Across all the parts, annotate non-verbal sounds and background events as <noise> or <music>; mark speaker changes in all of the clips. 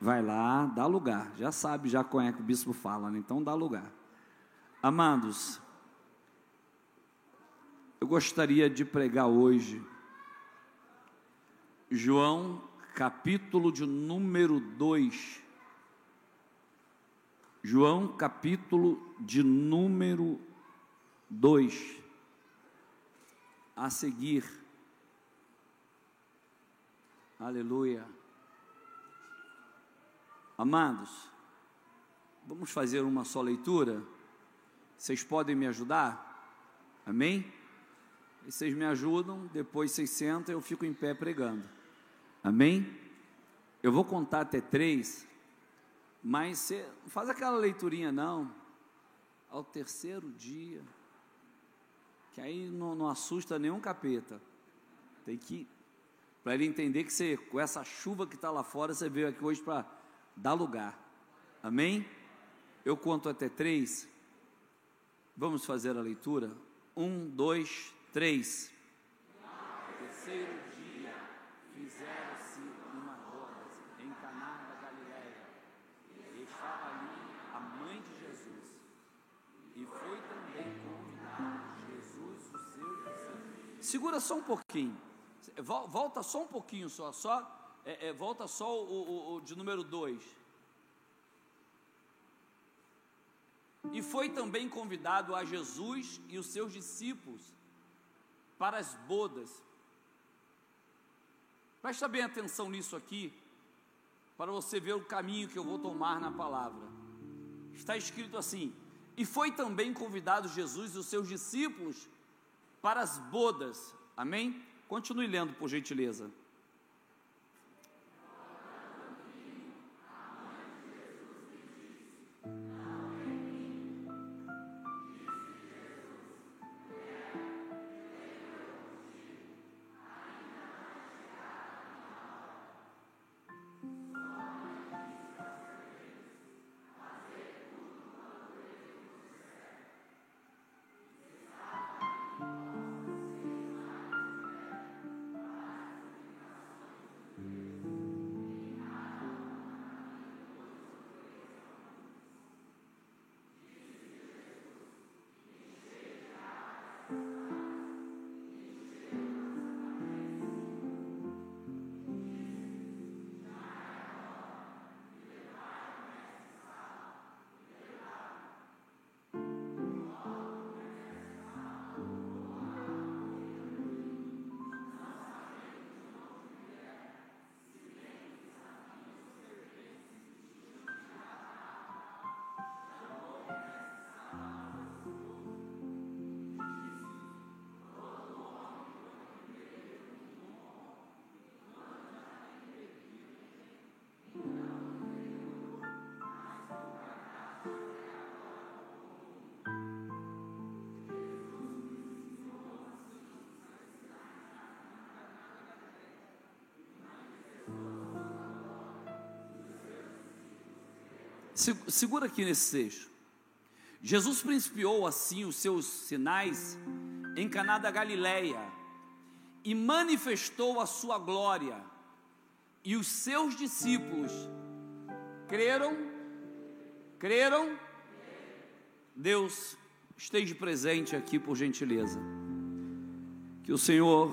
Speaker 1: Vai lá, dá lugar. Já sabe, já que o bispo fala, né? então dá lugar. Amados, eu gostaria de pregar hoje João, capítulo de número 2. João, capítulo de número 2. A seguir. Aleluia. Amados, vamos fazer uma só leitura? Vocês podem me ajudar? Amém? E vocês me ajudam, depois vocês sentam eu fico em pé pregando. Amém? Eu vou contar até três, mas você não faz aquela leiturinha não. Ao terceiro dia, que aí não, não assusta nenhum capeta. Tem que, para ele entender que você, com essa chuva que está lá fora, você veio aqui hoje para dar lugar. Amém? Eu conto até três. Vamos fazer a leitura? Um, dois, três. No terceiro dia fizeram-se uma roda em Caná da Galileia. E estava ali a mãe de Jesus. E foi também convidado Jesus, o seu discípulo. Segura só um pouquinho. Volta só um pouquinho só, só é, é, volta só o, o, o de número 2. E foi também convidado a Jesus e os seus discípulos para as bodas. Presta bem atenção nisso aqui, para você ver o caminho que eu vou tomar na palavra. Está escrito assim: E foi também convidado Jesus e os seus discípulos para as bodas. Amém? Continue lendo, por gentileza. Segura aqui nesse seixo. Jesus principiou assim os seus sinais em Caná da Galileia e manifestou a sua glória. E os seus discípulos creram? Creram? Deus esteja presente aqui por gentileza. Que o Senhor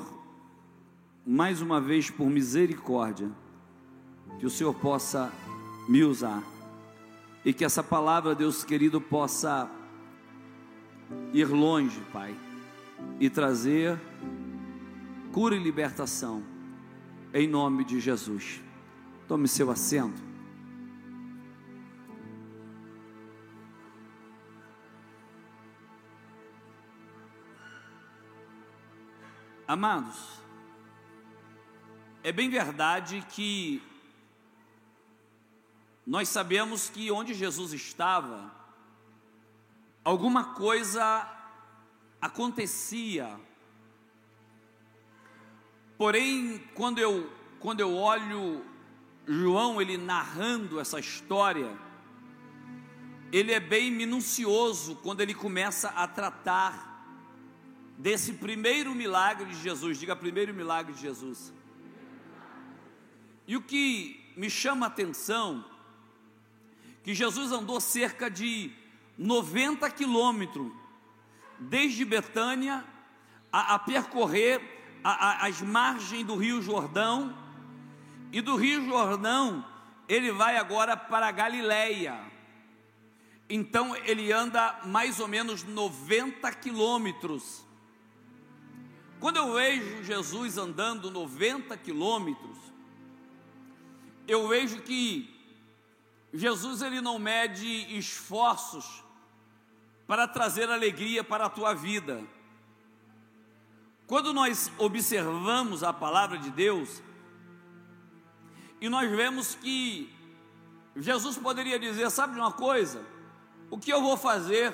Speaker 1: mais uma vez por misericórdia que o Senhor possa me usar e que essa palavra, Deus querido, possa ir longe, Pai, e trazer cura e libertação, em nome de Jesus. Tome seu assento. Amados, é bem verdade que nós sabemos que onde Jesus estava, alguma coisa acontecia. Porém, quando eu, quando eu olho João, ele narrando essa história, ele é bem minucioso quando ele começa a tratar desse primeiro milagre de Jesus. Diga primeiro milagre de Jesus. E o que me chama a atenção que Jesus andou cerca de 90 quilômetros desde Betânia a, a percorrer a, a, as margens do Rio Jordão e do Rio Jordão ele vai agora para Galiléia. Então ele anda mais ou menos 90 quilômetros. Quando eu vejo Jesus andando 90 quilômetros, eu vejo que Jesus ele não mede esforços para trazer alegria para a tua vida. Quando nós observamos a palavra de Deus, e nós vemos que Jesus poderia dizer: sabe de uma coisa? O que eu vou fazer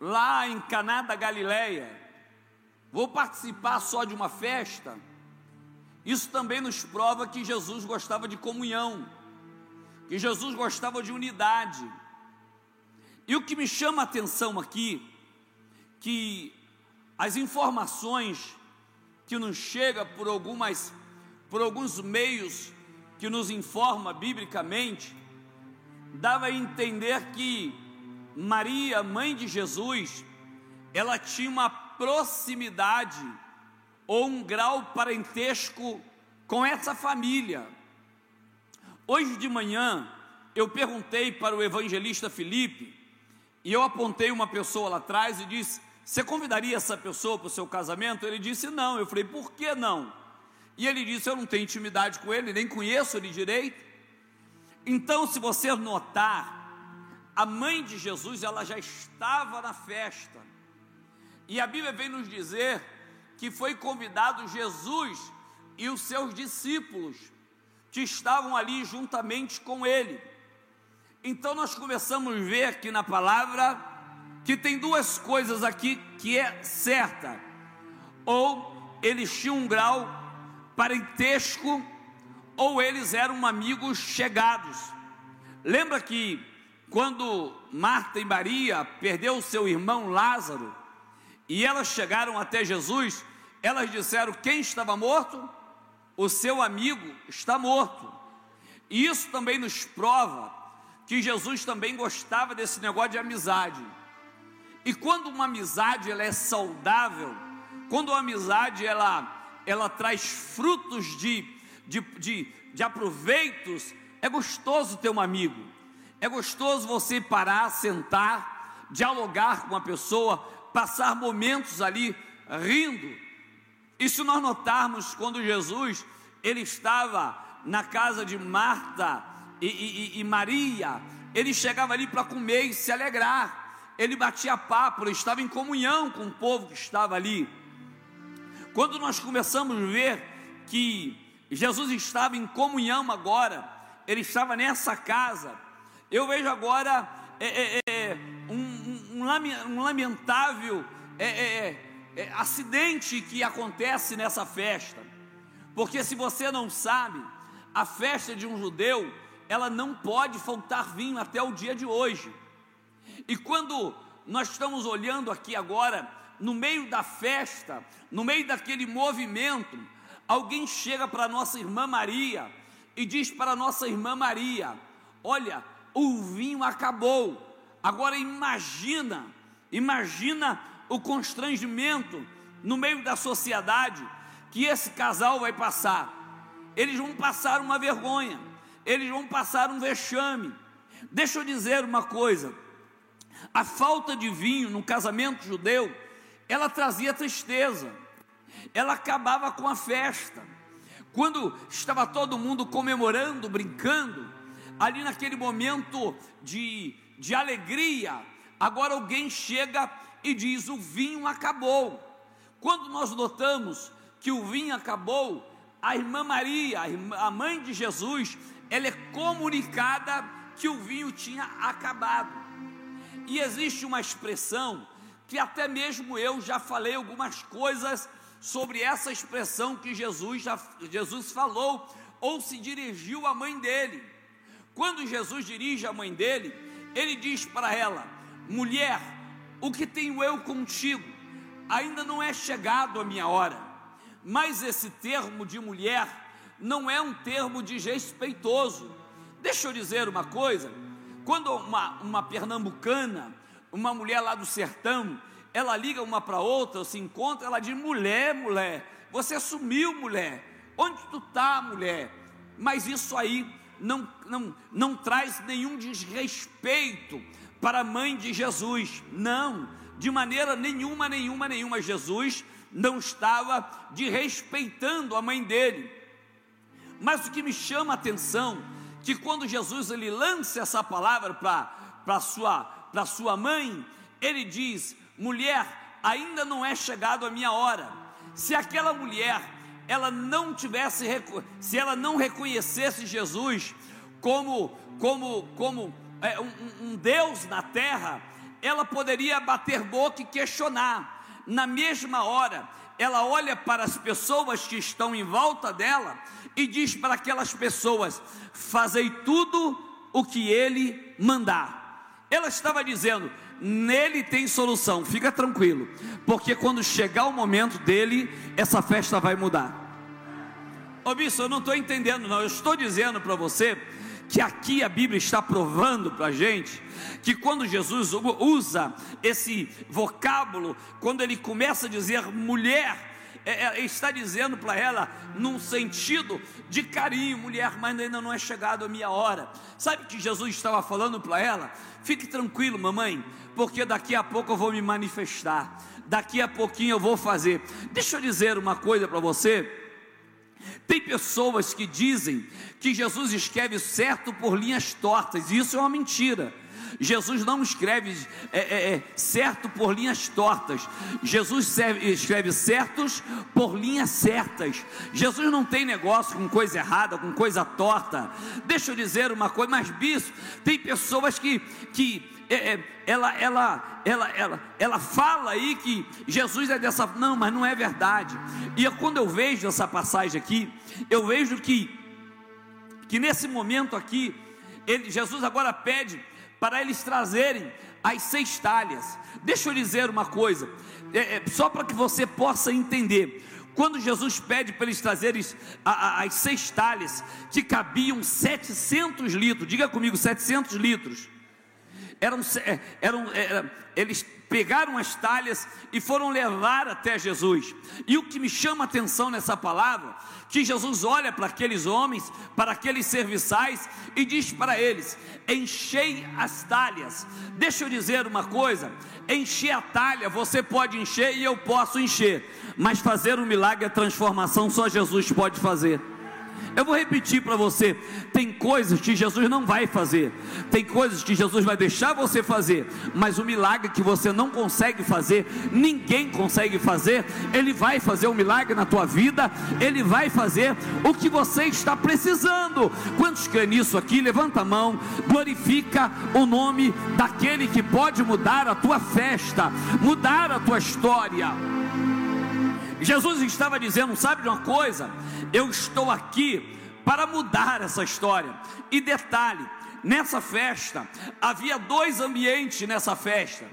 Speaker 1: lá em Caná da Galileia? Vou participar só de uma festa? Isso também nos prova que Jesus gostava de comunhão, que Jesus gostava de unidade. E o que me chama a atenção aqui, que as informações que nos chega por algumas por alguns meios que nos informa biblicamente, dava a entender que Maria, mãe de Jesus, ela tinha uma proximidade ou um grau parentesco com essa família. Hoje de manhã, eu perguntei para o evangelista Felipe, e eu apontei uma pessoa lá atrás e disse: Você convidaria essa pessoa para o seu casamento? Ele disse: Não. Eu falei: Por que não? E ele disse: Eu não tenho intimidade com ele, nem conheço ele direito. Então, se você notar, a mãe de Jesus, ela já estava na festa. E a Bíblia vem nos dizer que foi convidado Jesus e os seus discípulos, que estavam ali juntamente com ele. Então nós começamos a ver aqui na palavra que tem duas coisas aqui que é certa. Ou eles tinham um grau parentesco ou eles eram amigos chegados. Lembra que quando Marta e Maria perdeu seu irmão Lázaro e elas chegaram até Jesus, elas disseram: Quem estava morto? O seu amigo está morto. Isso também nos prova que Jesus também gostava desse negócio de amizade. E quando uma amizade ela é saudável, quando uma amizade ela ela traz frutos de, de, de, de aproveitos, é gostoso ter um amigo, é gostoso você parar, sentar, dialogar com uma pessoa, passar momentos ali rindo. E se nós notarmos quando Jesus ele estava na casa de Marta e, e, e Maria, ele chegava ali para comer e se alegrar, ele batia papo, ele estava em comunhão com o povo que estava ali. Quando nós começamos a ver que Jesus estava em comunhão agora, ele estava nessa casa, eu vejo agora é, é, é, um, um, um, lamentável é, acidente que acontece nessa festa, porque se você não sabe, a festa de um judeu, ela não pode faltar vinho até o dia de hoje. E quando nós estamos olhando aqui agora no meio da festa, no meio daquele movimento, alguém chega para nossa irmã Maria e diz para nossa irmã Maria: Olha, o vinho acabou. Agora imagina, imagina o constrangimento no meio da sociedade que esse casal vai passar. Eles vão passar uma vergonha, eles vão passar um vexame. Deixa eu dizer uma coisa: a falta de vinho no casamento judeu ela trazia tristeza, ela acabava com a festa. Quando estava todo mundo comemorando, brincando, ali naquele momento de, de alegria, agora alguém chega e diz: o vinho acabou. Quando nós notamos que o vinho acabou, a irmã Maria, a, mãe de Jesus, ela é comunicada que o vinho tinha acabado. E existe uma expressão que até mesmo eu já falei algumas coisas sobre essa expressão que Jesus, já, Jesus falou ou se dirigiu à mãe dele. Quando Jesus dirige a mãe dele, ele diz para ela: mulher, o que tenho eu contigo? Ainda não é chegado a minha hora. Mas esse termo de mulher não é um termo desrespeitoso. Deixa eu dizer uma coisa: quando uma, uma pernambucana, uma mulher lá do sertão, ela liga uma para outra, se encontra, ela diz: mulher, mulher, você sumiu, mulher, onde tu está, mulher? Mas isso aí não, não, não traz nenhum desrespeito para a mãe de Jesus, não, de maneira nenhuma, nenhuma, nenhuma. Jesus não estava desrespeitando a mãe dele. Mas o que me chama a atenção que quando Jesus ele lança essa palavra para sua para sua mãe, ele diz: mulher, ainda não é chegado a minha hora. Se aquela mulher ela não tivesse se ela não reconhecesse Jesus como como como um, um Deus na terra, ela poderia bater boca e questionar. Na mesma hora, ela olha para as pessoas que estão em volta dela e diz para aquelas pessoas: Fazei tudo o que ele mandar. Ela estava dizendo: Nele tem solução, fica tranquilo, porque quando chegar o momento dele, essa festa vai mudar. Ô bispo, eu não estou entendendo, não, eu estou dizendo para você que aqui a Bíblia está provando para a gente que quando Jesus usa esse vocábulo, quando ele começa a dizer mulher, é, é, está dizendo para ela num sentido de carinho, mulher, mas ainda não é chegado a minha hora. Sabe que Jesus estava falando para ela? Fique tranquilo, mamãe, porque daqui a pouco eu vou me manifestar. Daqui a pouquinho eu vou fazer. Deixa eu dizer uma coisa para você. Tem pessoas que dizem que Jesus escreve certo por linhas tortas, e isso é uma mentira. Jesus não escreve é, é, é, certo por linhas tortas, Jesus serve, escreve certos por linhas certas. Jesus não tem negócio com coisa errada, com coisa torta. Deixa eu dizer uma coisa, mas bispo, tem pessoas que, que ela, ela, ela, ela, ela fala aí que Jesus é dessa, não, mas não é verdade. E quando eu vejo essa passagem aqui, eu vejo que, que nesse momento aqui, ele, Jesus agora pede para eles trazerem as seis talhas. Deixa eu dizer uma coisa, é, é, só para que você possa entender. Quando Jesus pede para eles trazerem as seis talhas, que cabiam 700 litros, diga comigo, 700 litros. Eram, é, eram, eram, eles pegaram as talhas e foram levar até Jesus. E o que me chama a atenção nessa palavra, que Jesus olha para aqueles homens, para aqueles serviçais e diz para eles: enchei as talhas. Deixa eu dizer uma coisa: encher a talha, você pode encher e eu posso encher, mas fazer um milagre, a transformação, só Jesus pode fazer. Eu vou repetir para você: tem coisas que Jesus não vai fazer, tem coisas que Jesus vai deixar você fazer, mas o milagre que você não consegue fazer, ninguém consegue fazer, Ele vai fazer o um milagre na tua vida, Ele vai fazer o que você está precisando. Quantos creem nisso aqui? Levanta a mão, glorifica o nome daquele que pode mudar a tua festa, mudar a tua história. Jesus estava dizendo: sabe de uma coisa? Eu estou aqui para mudar essa história. E detalhe: nessa festa havia dois ambientes nessa festa.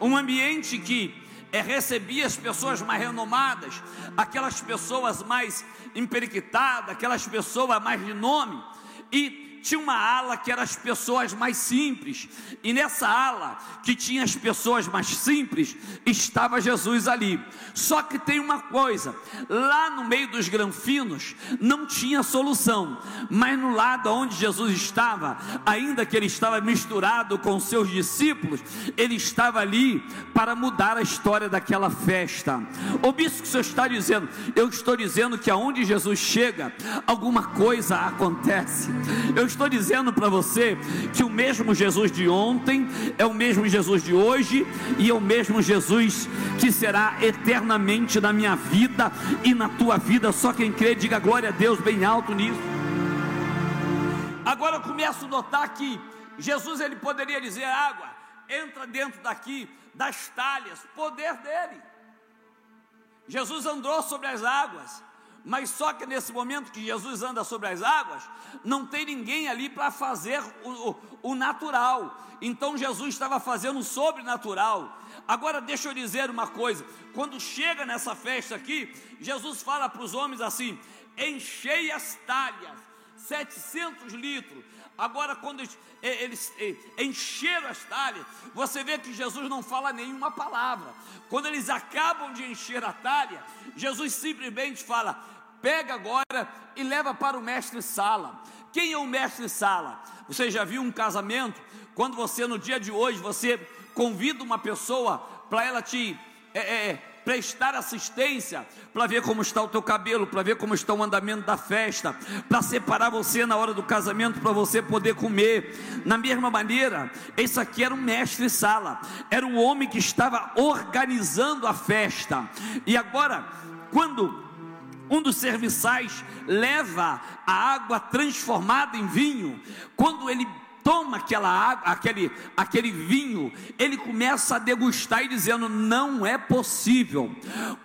Speaker 1: Um ambiente que é, recebia as pessoas mais renomadas, aquelas pessoas mais emperiquitadas, aquelas pessoas mais de nome, e tinha uma ala que eram as pessoas mais simples, e nessa ala que tinha as pessoas mais simples, estava Jesus ali. Só que tem uma coisa: lá no meio dos granfinos não tinha solução, mas no lado onde Jesus estava, ainda que ele estava misturado com seus discípulos, ele estava ali para mudar a história daquela festa. O isso que o Senhor está dizendo, eu estou dizendo que aonde Jesus chega, alguma coisa acontece. Eu estou dizendo para você que o mesmo Jesus de ontem é o mesmo Jesus de hoje e é o mesmo Jesus que será eternamente na minha vida e na tua vida. Só quem crê, diga glória a Deus bem alto nisso. Agora eu começo a notar que Jesus ele poderia dizer água, entra dentro daqui das talhas, poder dele. Jesus andou sobre as águas, mas só que nesse momento que Jesus anda sobre as águas, não tem ninguém ali para fazer o, o, o, natural. Então Jesus estava fazendo o sobrenatural. Agora deixa eu dizer uma coisa: quando chega nessa festa aqui, Jesus fala para os homens assim: enchei as talhas, 700 litros. Agora, quando eles encheram as talhas, você vê que Jesus não fala nenhuma palavra. Quando eles acabam de encher a talha, Jesus simplesmente fala: pega agora e leva para o mestre Sala. Quem é o mestre Sala? Você já viu um casamento? Quando você, no dia de hoje, você convida uma pessoa para ela te. É, é, prestar assistência, para ver como está o teu cabelo, para ver como está o andamento da festa, para separar você na hora do casamento, para você poder comer. Na mesma maneira, esse aqui era um mestre sala, era um homem que estava organizando a festa. E agora, quando um dos serviçais leva a água transformada em vinho, quando ele toma aquela água, aquele, aquele vinho, ele começa a degustar e dizendo: não é possível.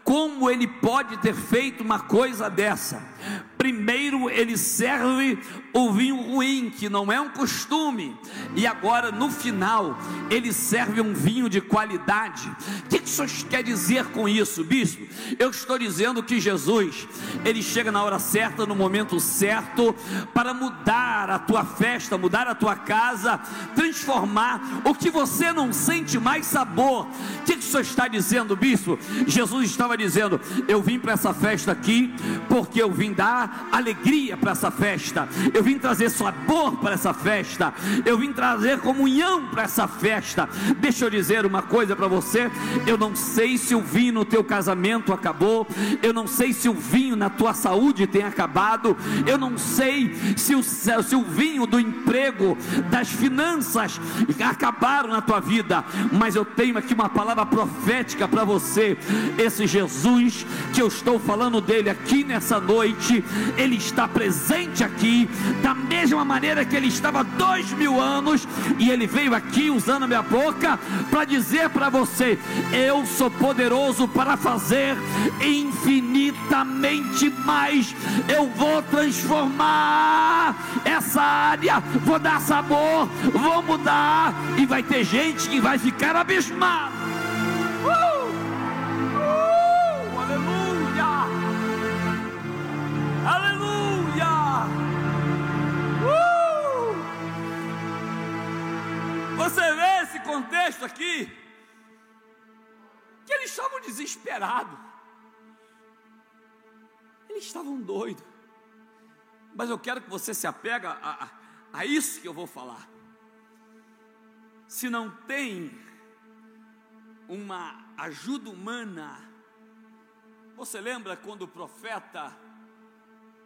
Speaker 1: Como ele pode ter feito uma coisa dessa? Primeiro ele serve o vinho ruim, que não é um costume, e agora no final ele serve um vinho de qualidade. O que, que o senhor quer dizer com isso, bispo? Eu estou dizendo que Jesus, ele chega na hora certa, no momento certo, para mudar a tua festa, mudar a tua casa, transformar o que você não sente mais sabor. O que, que o senhor está dizendo, bispo? Jesus estava dizendo: Eu vim para essa festa aqui, porque eu vim dar alegria para essa festa, eu vim trazer sabor para essa festa, eu vim trazer comunhão para essa festa. Deixa eu dizer uma coisa para você: eu não sei se o vinho no teu casamento acabou, eu não sei se o vinho na tua saúde tem acabado, eu não sei se o, se o vinho do emprego, das finanças acabaram na tua vida, mas eu tenho aqui uma palavra profética para você. Esse Jesus que eu estou falando dele aqui nessa noite, ele está presente aqui, da mesma maneira que ele estava dois mil anos, e ele veio aqui usando a minha boca para dizer para você: Eu sou poderoso para fazer infinitamente mais, eu vou transformar essa área, vou dar sabor, vou mudar, e vai ter gente que vai ficar abismada. Uh! Você vê esse contexto aqui? Que eles estavam desesperados. Eles estavam doidos. Mas eu quero que você se apega a, a, a isso que eu vou falar. Se não tem uma ajuda humana, você lembra quando o profeta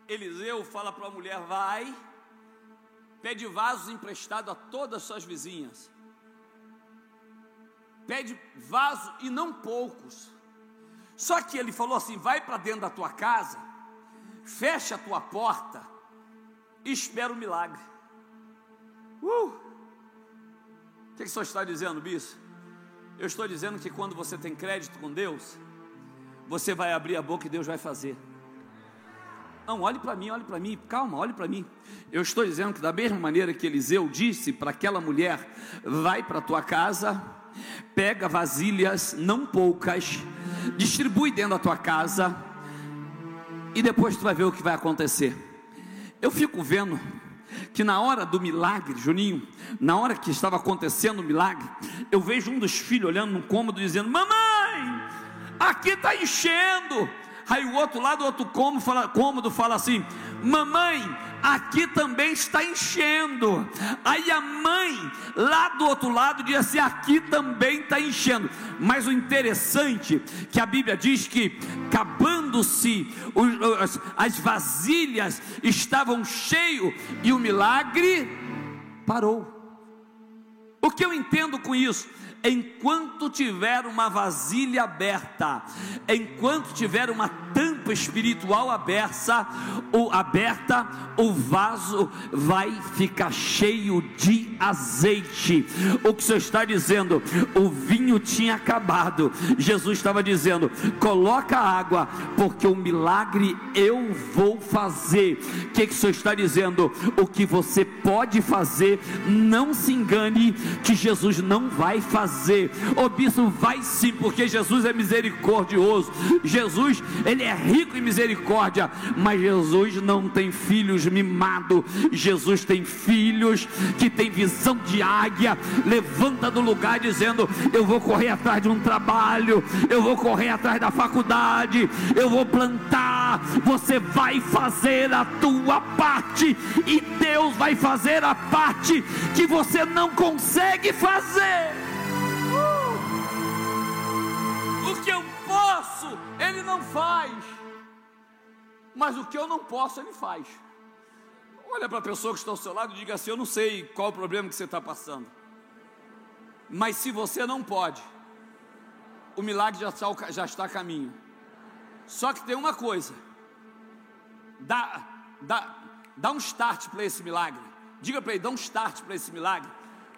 Speaker 1: Eliseu fala para a mulher: vai, pede vasos emprestados a todas as suas vizinhas. Pede vaso e não poucos. Só que ele falou assim: vai para dentro da tua casa, fecha a tua porta e espera o milagre. Uh! O que, que o senhor está dizendo, bispo? Eu estou dizendo que quando você tem crédito com Deus, você vai abrir a boca e Deus vai fazer. Não, olhe para mim, olhe para mim, calma, olhe para mim. Eu estou dizendo que, da mesma maneira que Eliseu disse para aquela mulher: vai para tua casa, pega vasilhas, não poucas, distribui dentro da tua casa, e depois tu vai ver o que vai acontecer. Eu fico vendo que na hora do milagre, Juninho, na hora que estava acontecendo o milagre, eu vejo um dos filhos olhando no cômodo dizendo: Mamãe, aqui está enchendo. Aí o outro lado, o outro cômodo fala, cômodo fala assim: Mamãe, aqui também está enchendo. Aí a mãe, lá do outro lado, diz assim: aqui também está enchendo. Mas o interessante que a Bíblia diz que, acabando-se as vasilhas estavam cheios e o milagre parou. O que eu entendo com isso? Enquanto tiver uma vasilha aberta, enquanto tiver uma tampa espiritual aberta, o aberta, o vaso vai ficar cheio de azeite. O que o Senhor está dizendo? O vinho tinha acabado. Jesus estava dizendo: coloca água, porque o milagre eu vou fazer. O que, que o Senhor está dizendo? O que você pode fazer, não se engane que Jesus não vai fazer. O bispo vai sim, porque Jesus é misericordioso. Jesus, ele é rico em misericórdia, mas Jesus não tem filhos mimados, Jesus tem filhos que tem visão de águia, levanta do lugar dizendo: Eu vou correr atrás de um trabalho, eu vou correr atrás da faculdade, eu vou plantar. Você vai fazer a tua parte e Deus vai fazer a parte que você não consegue fazer. Uh! O que eu posso, Ele não faz, mas o que eu não posso, Ele faz. Olha para a pessoa que está ao seu lado e diga assim: Eu não sei qual o problema que você está passando, mas se você não pode, o milagre já está, já está a caminho. Só que tem uma coisa: dá, dá, dá um start para esse milagre. Diga para ele: dá um start para esse milagre.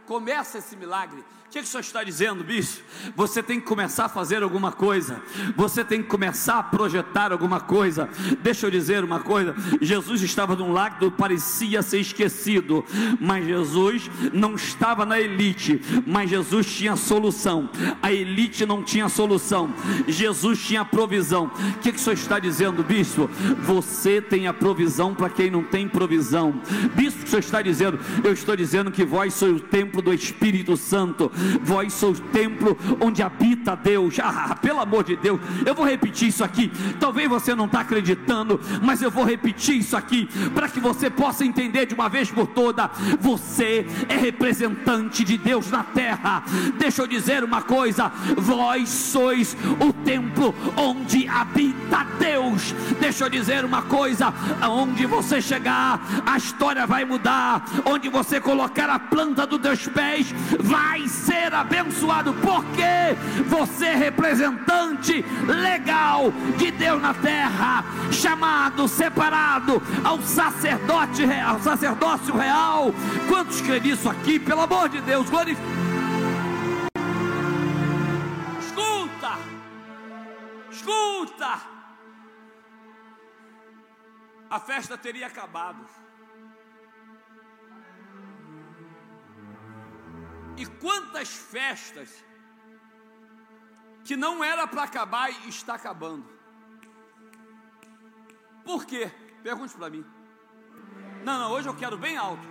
Speaker 1: Começa esse milagre o que, que o senhor está dizendo, bicho? Você tem que começar a fazer alguma coisa, você tem que começar a projetar alguma coisa. Deixa eu dizer uma coisa: Jesus estava num lago, parecia ser esquecido, mas Jesus não estava na elite, mas Jesus tinha solução. A elite não tinha solução, Jesus tinha provisão. O que, que o senhor está dizendo, bispo? Você tem a provisão para quem não tem provisão. Bispo, o senhor está dizendo? Eu estou dizendo que vós sois o templo do Espírito Santo vós sois o templo onde habita Deus. <laughs> Ah, pelo amor de Deus, eu vou repetir isso aqui. Talvez você não está acreditando, mas eu vou repetir isso aqui para que você possa entender de uma vez por toda. Você é representante de Deus na terra. Deixa eu dizer uma coisa: vós sois o templo onde habita Deus. Deixa eu dizer uma coisa: aonde você chegar, a história vai mudar. Onde você colocar a planta dos teus pés, vai ser ser abençoado, porque você é representante legal de Deus na terra, chamado, separado ao sacerdote real, sacerdócio real. Quantos creem nisso aqui? Pelo amor de Deus, glorifique. Escuta, escuta. A festa teria acabado. E quantas festas que não era para acabar e está acabando. Por quê? Pergunte para mim. Não, não, hoje eu quero bem alto.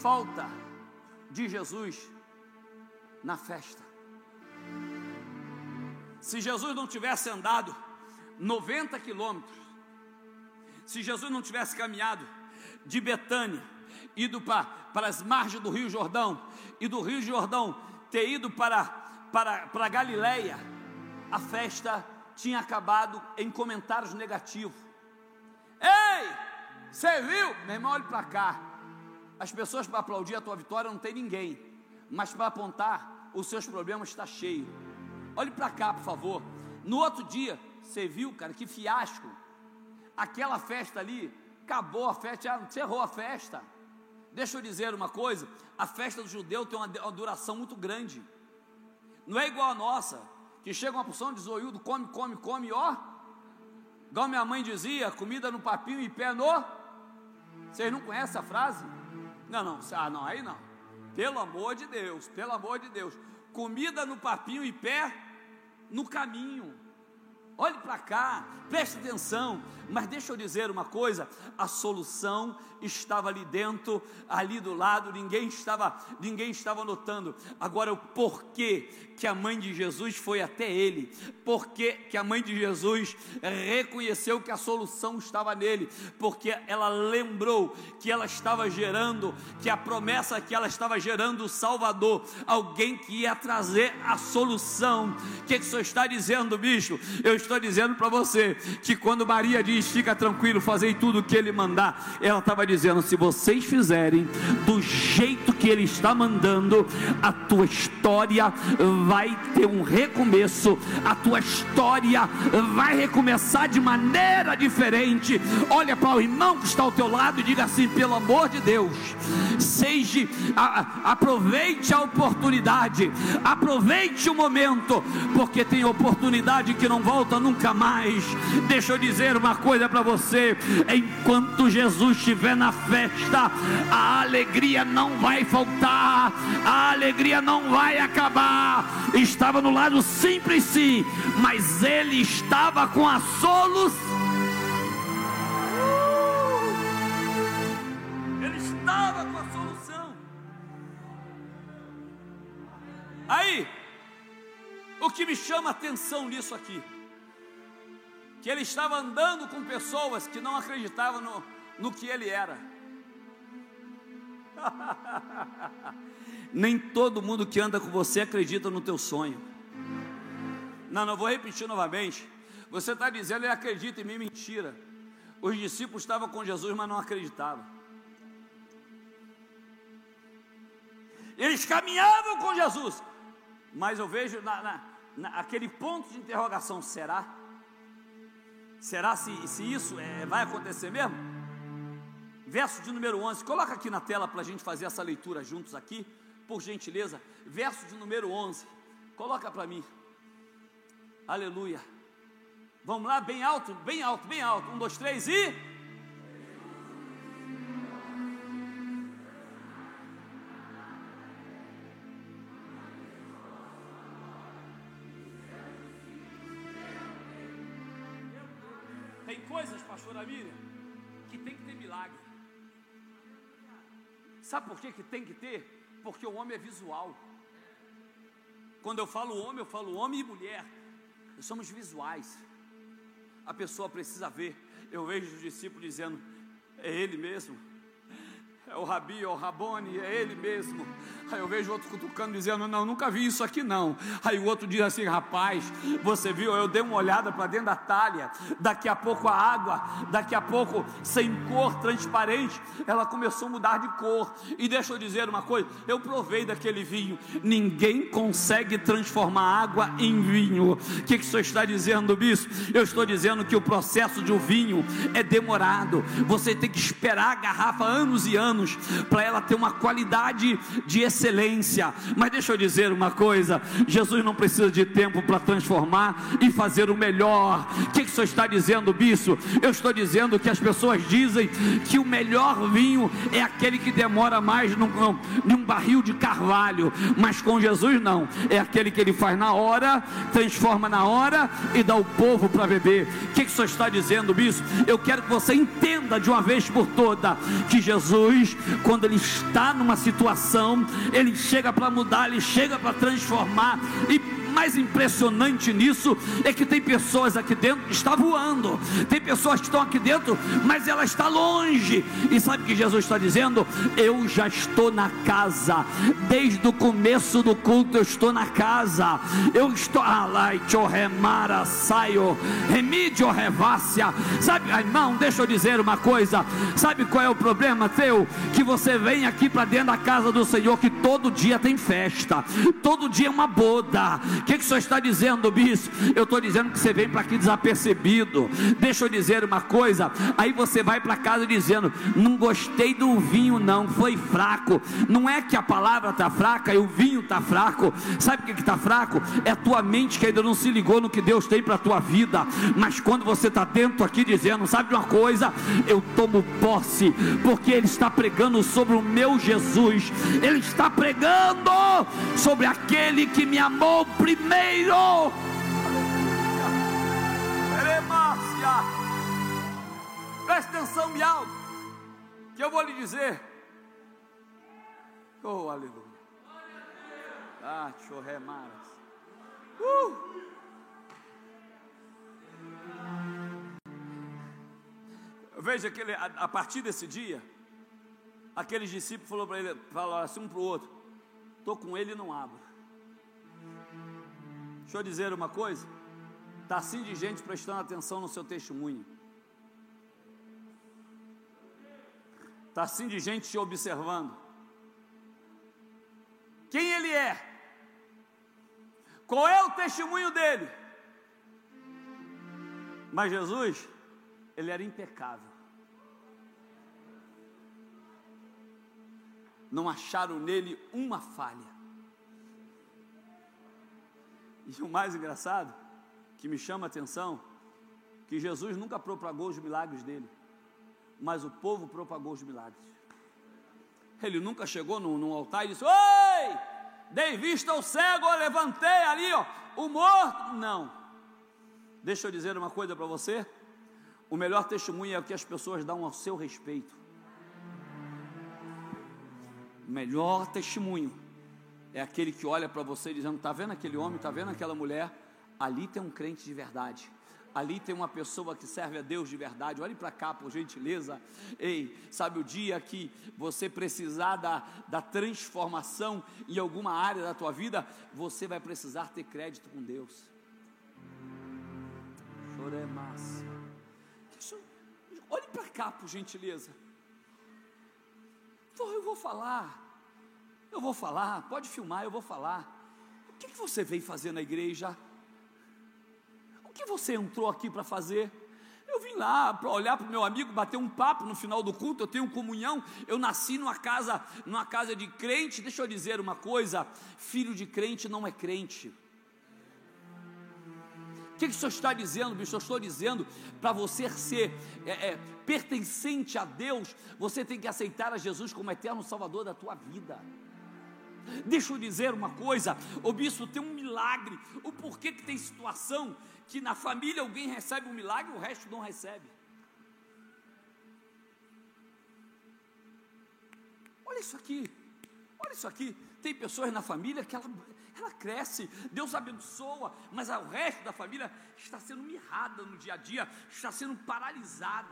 Speaker 1: Falta de Jesus na festa. Se Jesus não tivesse andado 90 quilômetros, se Jesus não tivesse caminhado de Betânia ido para, para as margens do Rio Jordão, e do Rio Jordão ter ido para, para, para Galileia, a festa tinha acabado em comentários negativos. Ei, você viu? Meu irmão, olhe para cá. As pessoas para aplaudir a tua vitória não tem ninguém, mas para apontar os seus problemas está cheio. Olhe para cá, por favor. No outro dia, você viu, cara, que fiasco. Aquela festa ali, acabou a festa, encerrou a festa. Deixa eu dizer uma coisa: a festa do judeu tem uma, uma duração muito grande. Não é igual a nossa, que chega uma porção de zoiudo, come, come, come, ó. Igual minha mãe dizia: comida no papinho e pé no. Vocês não conhecem a frase? Não, não, ah, não, aí não. Pelo amor de Deus, pelo amor de Deus. Comida no papinho e pé no caminho. Olhe para cá, preste atenção. Mas deixa eu dizer uma coisa: a solução estava ali dentro, ali do lado, ninguém estava, ninguém estava notando. Agora o porquê que a mãe de Jesus foi até ele? Porquê que a mãe de Jesus reconheceu que a solução estava nele? Porque ela lembrou que ela estava gerando, que a promessa que ela estava gerando o Salvador, alguém que ia trazer a solução. O que, que o senhor está dizendo, bicho? Eu estou dizendo para você que quando Maria diz: fica tranquilo, fazei tudo o que ele mandar. Ela estava dizendo: se vocês fizerem do jeito que ele está mandando, a tua história vai ter um recomeço, a tua história vai recomeçar de maneira diferente. Olha para o irmão que está ao teu lado e diga assim: pelo amor de Deus, seja, a, aproveite a oportunidade, aproveite o momento, porque tem oportunidade que não volta nunca mais. Deixa eu dizer uma coisa para você: enquanto Jesus estiver na festa, a alegria não vai faltar, a alegria não vai acabar. Estava no lado simples, sim, mas ele estava com a solução. Ele estava com a solução. Aí, o que me chama a atenção nisso aqui, que ele estava andando com pessoas que não acreditavam no, no que ele era. <laughs> Nem todo mundo que anda com você acredita no teu sonho. Não, não vou repetir novamente. Você está dizendo, ele acredita em mim, mentira. Os discípulos estavam com Jesus, mas não acreditavam. Eles caminhavam com Jesus, mas eu vejo na, na, naquele ponto de interrogação: será? Será se, se isso é, vai acontecer mesmo? Verso de número 11, coloca aqui na tela para a gente fazer essa leitura juntos aqui, por gentileza. Verso de número 11, coloca para mim. Aleluia. Vamos lá, bem alto, bem alto, bem alto. Um, dois, três e. pastora Miriam, que tem que ter milagre. Sabe por que, que tem que ter? Porque o homem é visual. Quando eu falo homem, eu falo homem e mulher. Nós somos visuais. A pessoa precisa ver. Eu vejo os discípulos dizendo: é ele mesmo é o Rabi, é o Rabone, é ele mesmo. Aí eu vejo outro cutucando, dizendo: Não, nunca vi isso aqui não. Aí o outro diz assim: Rapaz, você viu? Eu dei uma olhada para dentro da talha. Daqui a pouco a água, daqui a pouco sem cor, transparente, ela começou a mudar de cor. E deixa eu dizer uma coisa: eu provei daquele vinho. Ninguém consegue transformar água em vinho. O que, que o senhor está dizendo, bispo? Eu estou dizendo que o processo de um vinho é demorado. Você tem que esperar a garrafa anos e anos anos para ela ter uma qualidade de excelência. Mas deixa eu dizer uma coisa: Jesus não precisa de tempo para transformar e fazer o melhor. O que, que o senhor está dizendo, bispo? Eu estou dizendo que as pessoas dizem que o melhor vinho é aquele que demora mais num, num barril de carvalho, mas com Jesus não, é aquele que ele faz na hora, transforma na hora e dá ao povo para beber. O que, que o senhor está dizendo, bispo? Eu quero que você entenda de uma vez por toda que Jesus quando ele está numa situação, ele chega para mudar, ele chega para transformar e mais impressionante nisso é que tem pessoas aqui dentro que está voando, tem pessoas que estão aqui dentro, mas ela está longe. E sabe o que Jesus está dizendo? Eu já estou na casa, desde o começo do culto eu estou na casa. Eu estou remara saio, remídio revácia. Sabe, irmão, deixa eu dizer uma coisa. Sabe qual é o problema teu? Que você vem aqui para dentro da casa do Senhor que todo dia tem festa, todo dia é uma boda, o que, que o senhor está dizendo, bispo? Eu estou dizendo que você vem para aqui desapercebido. Deixa eu dizer uma coisa. Aí você vai para casa dizendo: Não gostei do vinho, não, foi fraco. Não é que a palavra está fraca e o vinho está fraco. Sabe o que está fraco? É a tua mente que ainda não se ligou no que Deus tem para a tua vida. Mas quando você está dentro aqui dizendo: Sabe de uma coisa? Eu tomo posse, porque Ele está pregando sobre o meu Jesus. Ele está pregando sobre aquele que me amou primeiro primeiro. Preste atenção, Miau, que eu vou lhe dizer. Oh, aleluia. Ah, chorremaras. Uh! Veja que ele, a, a, partir desse dia, aqueles discípulos falaram para ele, falaram assim um para o outro: estou com ele e não abro. Deixa eu dizer uma coisa: está assim de gente prestando atenção no seu testemunho, está assim de gente te observando. Quem ele é? Qual é o testemunho dele? Mas Jesus, ele era impecável. Não acharam nele uma falha. E o mais engraçado, que me chama a atenção, que Jesus nunca propagou os milagres dele, mas o povo propagou os milagres. Ele nunca chegou num, altar e disse: Oi, dei vista ao cego, eu levantei ali, ó, o morto. Não. Deixa eu dizer uma coisa para você. O melhor testemunho é o que as pessoas dão ao seu respeito. Melhor testemunho é aquele que olha para você dizendo: Está vendo aquele homem, está vendo aquela mulher? Ali tem um crente de verdade. Ali tem uma pessoa que serve a Deus de verdade. Olhe para cá, por gentileza. Ei, sabe o dia que você precisar da, da transformação em alguma área da tua vida, você vai precisar ter crédito com Deus. Choremasse. Olhe para cá, por gentileza. Então eu vou falar. Eu vou falar. Pode filmar, eu vou falar. O que, que você veio fazer na igreja? O que você entrou aqui para fazer? Eu vim lá para olhar para o meu amigo, bater um papo no final do culto, eu tenho comunhão, eu nasci numa casa, numa casa de crente, deixa eu dizer uma coisa, filho de crente não é crente. O que, que o senhor está dizendo, bicho? Eu estou dizendo para você ser é, é, pertencente a Deus, você tem que aceitar a Jesus como eterno Salvador da tua vida. Deixa eu dizer uma coisa, o bispo tem um milagre, o porquê que tem situação que na família alguém recebe um milagre, o resto não recebe. Olha isso aqui, olha isso aqui. Tem pessoas na família que ela, ela cresce, Deus abençoa, mas o resto da família está sendo mirrada no dia a dia, está sendo paralisada,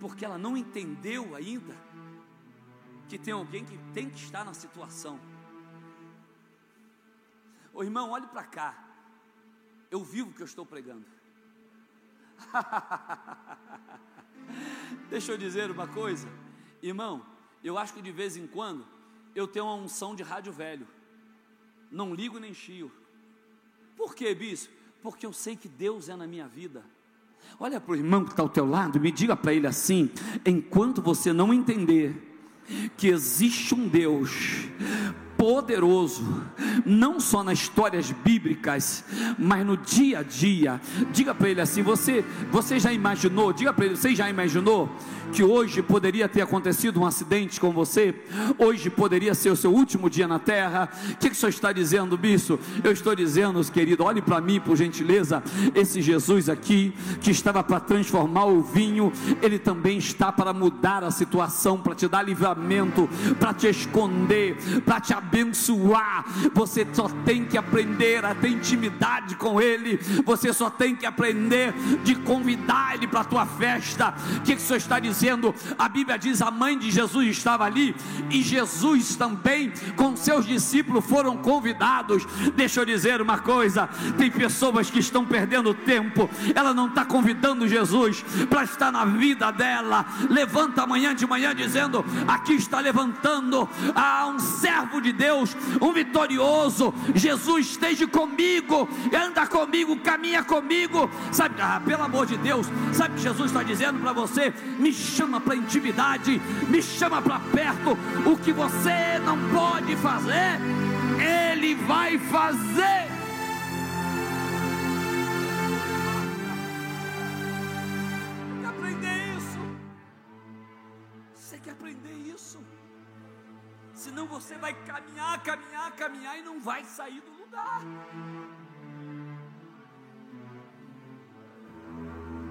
Speaker 1: porque ela não entendeu ainda que tem alguém que tem que estar na situação. Ô irmão, olhe para cá. Eu vivo o que eu estou pregando. <laughs> Deixa eu dizer uma coisa, irmão. Eu acho que de vez em quando eu tenho uma unção de rádio velho. Não ligo nem chio. Por que, bispo? Porque eu sei que Deus é na minha vida. Olha para o irmão que está ao teu lado e me diga para ele assim: enquanto você não entender que existe um Deus poderoso, não só nas histórias bíblicas, mas no dia a dia. Diga para ele assim: você, você já imaginou? Diga para ele: você já imaginou que hoje poderia ter acontecido um acidente com você? Hoje poderia ser o seu último dia na terra? O que, que o senhor está dizendo, bispo? Eu estou dizendo, querido, olhe para mim, por gentileza. Esse Jesus aqui, que estava para transformar o vinho, ele também está para mudar a situação, para te dar livramento, para te esconder, para te abençoar abençoar. Você só tem que aprender a ter intimidade com Ele. Você só tem que aprender de convidar Ele para a tua festa. O que, que o Senhor está dizendo? A Bíblia diz: a mãe de Jesus estava ali e Jesus também, com seus discípulos, foram convidados. Deixa eu dizer uma coisa: tem pessoas que estão perdendo tempo, ela não está convidando Jesus para estar na vida dela. Levanta amanhã de manhã dizendo: aqui está levantando a um servo de Deus Deus, um vitorioso. Jesus esteja comigo, anda comigo, caminha comigo. Sabe, ah, pelo amor de Deus, sabe que Jesus está dizendo para você? Me chama para intimidade, me chama para perto. O que você não pode fazer, Ele vai fazer. Senão você vai caminhar, caminhar, caminhar e não vai sair do lugar.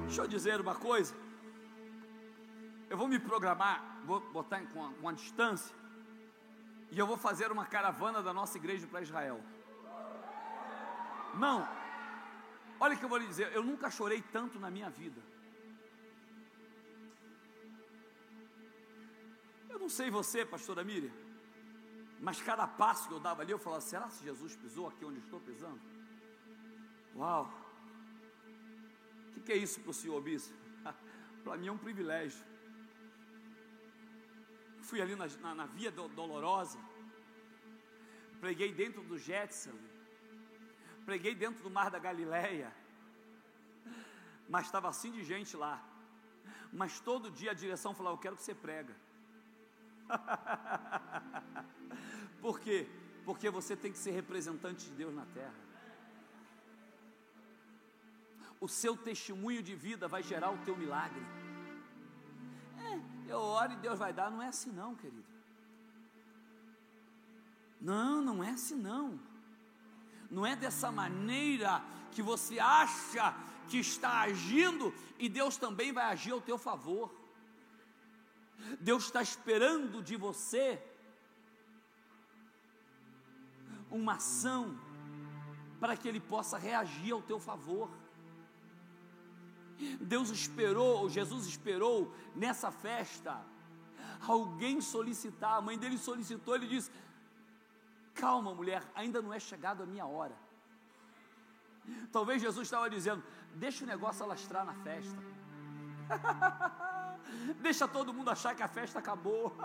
Speaker 1: Deixa eu dizer uma coisa. Eu vou me programar, vou botar com uma, distância, e eu vou fazer uma caravana da nossa igreja para Israel. Não, olha o que eu vou lhe dizer, eu nunca chorei tanto na minha vida. Eu não sei você, pastora Miriam, mas cada passo que eu dava ali, eu falava: será que Jesus pisou aqui onde estou pisando? Uau! O que, que, é isso para o senhor, bispo? <laughs> para mim é um privilégio. Fui ali na, na, na via do, dolorosa, preguei dentro do Jetson, preguei dentro do mar da Galileia, mas estava assim de gente lá. Mas todo dia a direção falava: Eu quero que você prega. <laughs> Por quê? Porque você tem que ser representante de Deus na terra. o seu testemunho de vida vai gerar o teu milagre. É, eu oro e Deus vai dar, não é assim não, querido. Não, não é assim não. Não é dessa maneira que você acha que está agindo e Deus também vai agir ao teu favor. Deus está esperando de você uma ação para que Ele possa reagir ao teu favor. Deus esperou, Jesus esperou nessa festa, alguém solicitar, a mãe dele solicitou, ele disse: Calma, mulher, ainda não é chegado a minha hora. Talvez Jesus estava dizendo: Deixa o negócio alastrar na festa. <laughs> Deixa todo mundo achar que a festa acabou.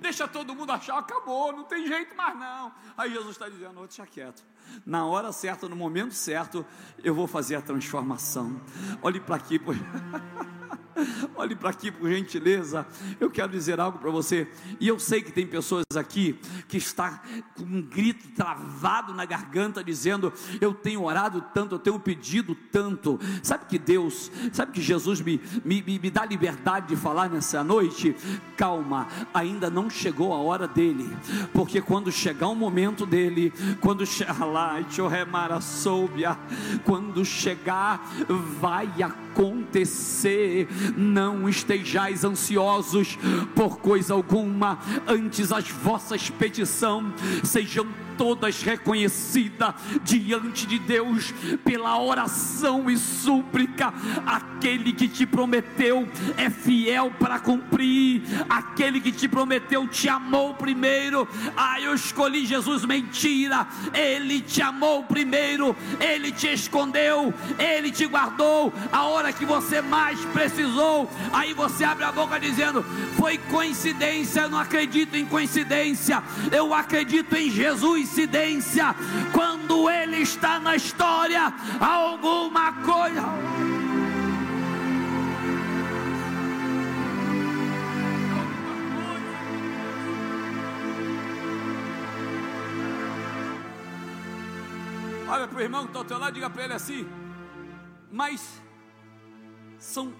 Speaker 1: Deixa todo mundo achar que acabou, não tem jeito mais não. Aí Jesus está dizendo: deixa quieto. Na hora certa, no momento certo, eu vou fazer a transformação. Olhe para aqui, pois. <laughs> Olhe para aqui, por gentileza. Eu quero dizer algo para você. E eu sei que tem pessoas aqui que está com um grito travado na garganta, dizendo: Eu tenho orado tanto, eu tenho pedido tanto. Sabe que Deus, sabe que Jesus me, me, me dá liberdade de falar nessa noite? Calma, ainda não chegou a hora dele. Porque quando chegar o momento dele, quando chegar quando chegar, vai acontecer. Não estejais ansiosos por coisa alguma, antes as vossas petições sejam todas reconhecidas diante de Deus pela oração e súplica. Aquele que te prometeu é fiel para cumprir. Aquele que te prometeu te amou primeiro. Ah, eu escolhi Jesus, mentira. Ele te amou primeiro. Ele te escondeu. Ele te guardou. A hora que você mais precisou. Aí você abre a boca dizendo: Foi coincidência. Eu não acredito em coincidência. Eu acredito em Jesus coincidência, quando Ele está na história, alguma coisa. Olha para o irmão que está ao teu lado, diga para ele assim, mas são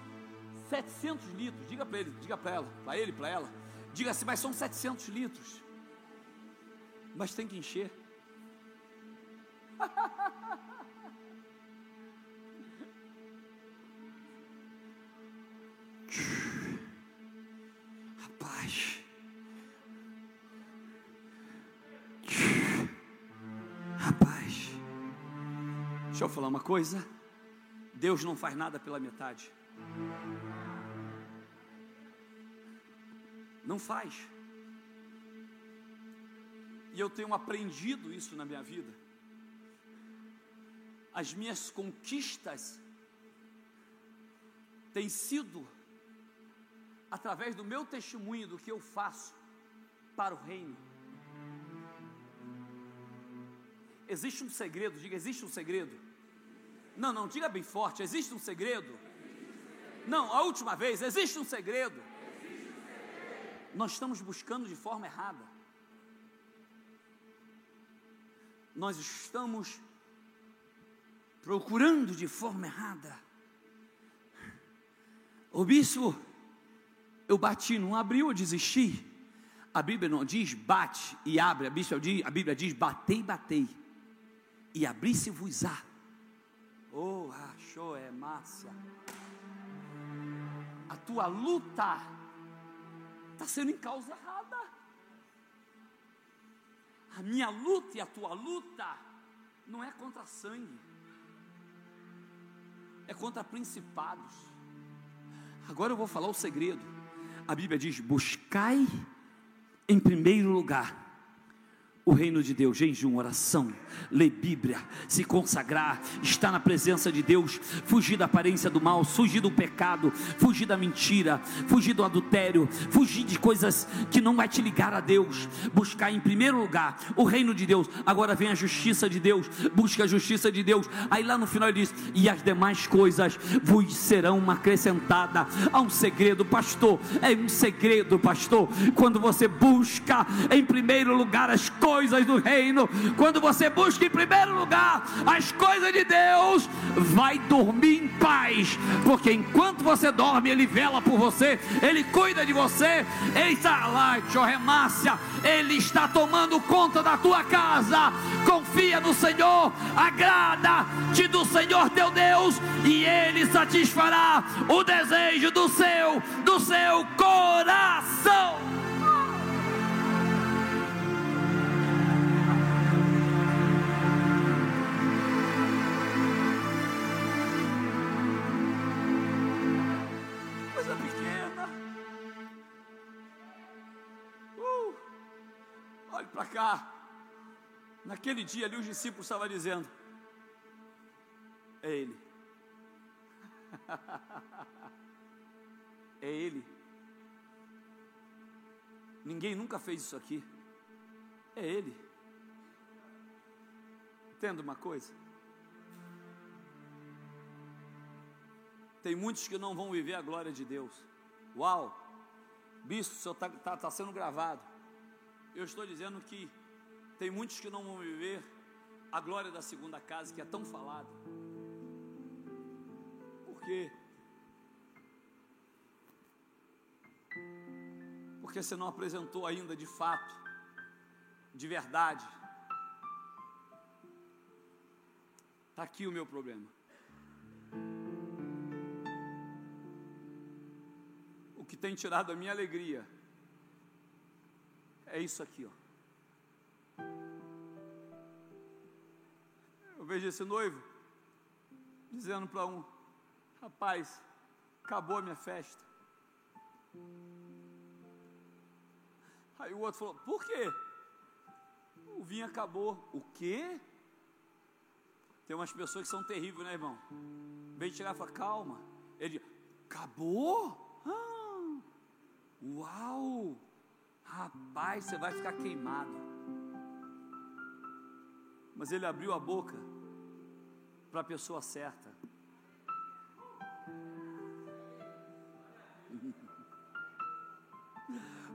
Speaker 1: 700 litros, diga para ele, diga para ela, para ele, para ela, diga assim, mas são 700 litros mas tem que encher. <laughs> Rapaz. <laughs> Rapaz. Deixa eu falar uma coisa. Deus não faz nada pela metade. Não faz. E eu tenho aprendido isso na minha vida. As minhas conquistas têm sido através do meu testemunho do que eu faço para o reino. Existe um segredo, diga, existe um segredo. Não, não, diga bem forte, existe um segredo. Não, a última vez, existe um segredo. Nós estamos buscando de forma errada. Nós estamos procurando de forma errada. O bispo, eu bati, não abriu, eu desisti. A Bíblia não diz bate e abre, a Bíblia diz, a Bíblia diz batei, batei, e abri-se-vos-á. Oh, achou é massa. A tua luta está sendo em causa errada. A minha luta e a tua luta não é contra sangue, é contra principados. Agora eu vou falar o segredo. A Bíblia diz: buscai em primeiro lugar o reino de Deus, jejum, oração, ler Bíblia, se consagrar, estar na presença de Deus, fugir da aparência do mal, fugir do pecado, fugir da mentira, fugir do adultério, fugir de coisas que não vai te ligar a Deus, buscar em primeiro lugar o reino de Deus. Agora vem a justiça de Deus, busca a justiça de Deus. Aí lá no final ele diz: "E as demais coisas vos serão acrescentadas". Há um segredo, pastor, é um segredo, pastor, quando você busca em primeiro lugar as coisas coisas do reino, quando você busca em primeiro lugar as coisas de Deus, vai dormir em paz, porque enquanto você dorme, Ele vela por você, Ele cuida de você, Ele está lá, remácia, Ele está tomando conta da tua casa. Confia no Senhor, agrada-te do Senhor teu Deus, e Ele satisfará o desejo do seu, do seu coração. Para cá. Naquele dia ali, os discípulos estavam dizendo: É Ele. <laughs> é Ele. Ninguém nunca fez isso aqui. É Ele. Entenda uma coisa? Tem muitos que não vão viver a glória de Deus. Uau! Bispo, o senhor está tá, tá sendo gravado eu estou dizendo que tem muitos que não vão viver a glória da segunda casa que é tão falada. Por quê? Porque você não apresentou ainda de fato, de verdade. Está aqui o meu problema. O que tem tirado a minha alegria é isso aqui, ó. Eu vejo esse noivo dizendo para um rapaz, acabou a minha festa. Aí o outro falou, por quê? O vinho acabou. O quê? Tem umas pessoas que são terríveis, né, irmão? Vem tirar e fala, calma. Ele, acabou? Ah, uau! Rapaz, você vai ficar queimado. Mas ele abriu a boca para a pessoa certa. <laughs>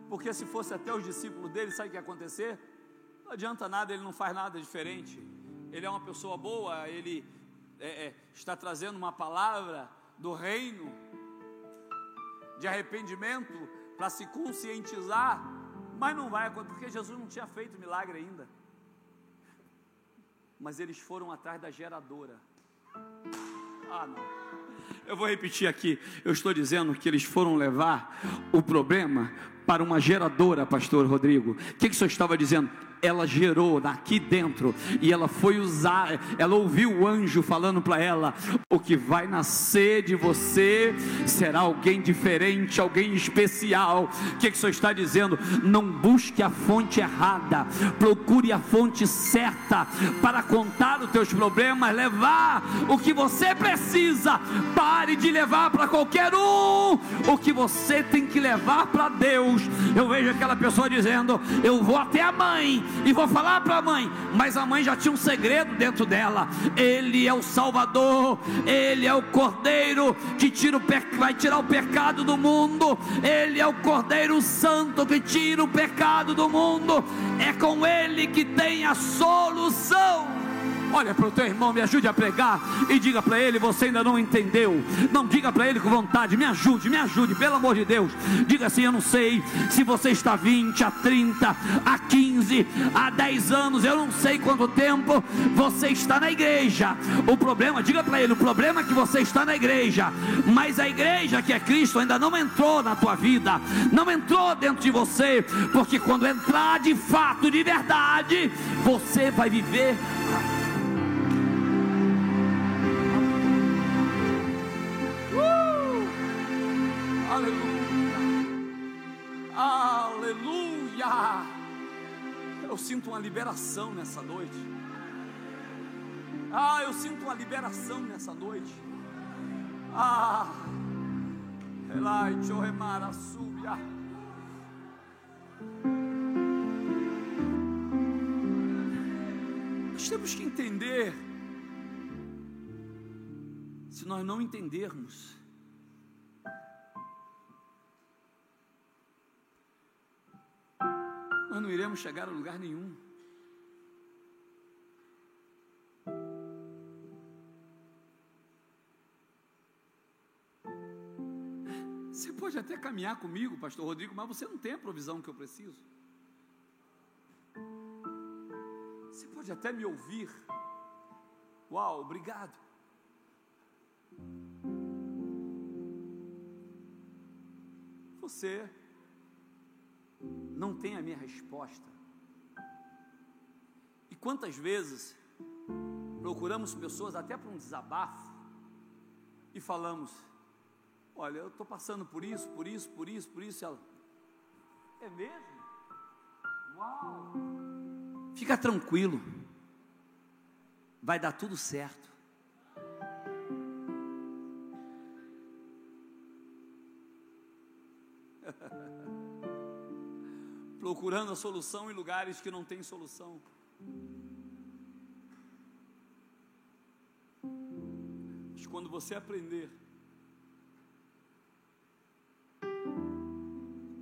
Speaker 1: Porque se fosse até os discípulos dele, sabe o que ia acontecer? Não adianta nada, ele não faz nada diferente. Ele é uma pessoa boa, ele é, é, está trazendo uma palavra do reino de arrependimento para se conscientizar mas não vai acontecer, porque Jesus não tinha feito milagre ainda. Mas eles foram atrás da geradora. Ah, não. Eu vou repetir aqui. Eu estou dizendo que eles foram levar o problema para uma geradora, pastor Rodrigo. O que, que o senhor estava dizendo? Ela gerou aqui dentro e ela foi usar, ela ouviu o anjo falando para ela: o que vai nascer de você será alguém diferente, alguém especial. O que, que o senhor está dizendo? Não busque a fonte errada, procure a fonte certa para contar os teus problemas, levar o que você precisa. Pare de levar para qualquer um o que você tem que levar para Deus. Eu vejo aquela pessoa dizendo: Eu vou até a mãe e vou falar para a mãe, mas a mãe já tinha um segredo dentro dela. Ele é o Salvador, ele é o Cordeiro que tira o vai tirar o pecado do mundo. Ele é o Cordeiro Santo que tira o pecado do mundo. É com ele que tem a solução. Olha para o teu irmão, me ajude a pregar e diga para ele: você ainda não entendeu. Não diga para ele com vontade, me ajude, me ajude, pelo amor de Deus. Diga assim: eu não sei se você está 20, a 30, a 15, a 10 anos, eu não sei quanto tempo você está na igreja. O problema, diga para ele: o problema é que você está na igreja, mas a igreja que é Cristo ainda não entrou na tua vida, não entrou dentro de você, porque quando entrar de fato, de verdade, você vai viver Aleluia! Eu sinto uma liberação nessa noite. Ah, eu sinto uma liberação nessa noite. Ah, Elai, Choemara, Súbia. Nós temos que entender. Se nós não entendermos, nós não iremos chegar a lugar nenhum. Você pode até caminhar comigo, Pastor Rodrigo, mas você não tem a provisão que eu preciso. Você pode até me ouvir. Uau, obrigado. Você não tem a minha resposta. E quantas vezes procuramos pessoas até para um desabafo e falamos: Olha, eu estou passando por isso, por isso, por isso, por isso. Ela, é mesmo? Uau! Fica tranquilo, vai dar tudo certo. Procurando a solução em lugares que não tem solução. Mas quando você aprender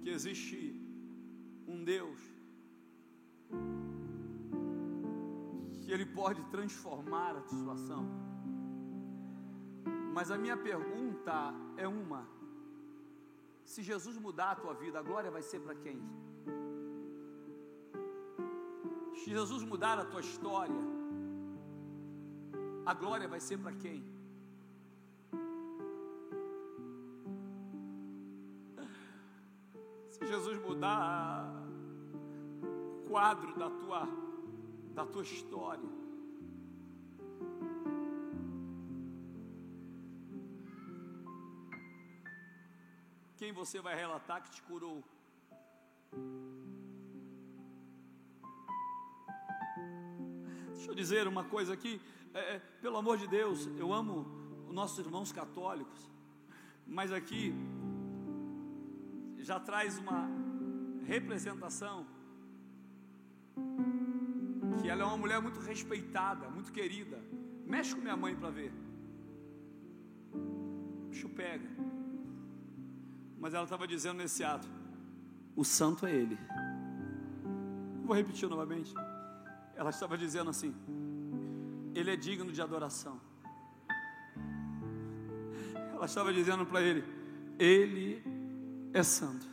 Speaker 1: que existe um Deus que Ele pode transformar a situação. Mas a minha pergunta é uma: se Jesus mudar a tua vida, a glória vai ser para quem? Se Jesus mudar a tua história, a glória vai ser para quem? Se Jesus mudar o quadro da tua da tua história, quem você vai relatar que te curou? Dizer uma coisa aqui, é, é, pelo amor de Deus, eu amo os nossos irmãos católicos, mas aqui já traz uma representação que ela é uma mulher muito respeitada, muito querida. Mexe com minha mãe para ver. O bicho pega. Mas ela estava dizendo nesse ato: o santo é ele. Vou repetir novamente. Ela estava dizendo assim: Ele é digno de adoração. Ela estava dizendo para ele: Ele é santo,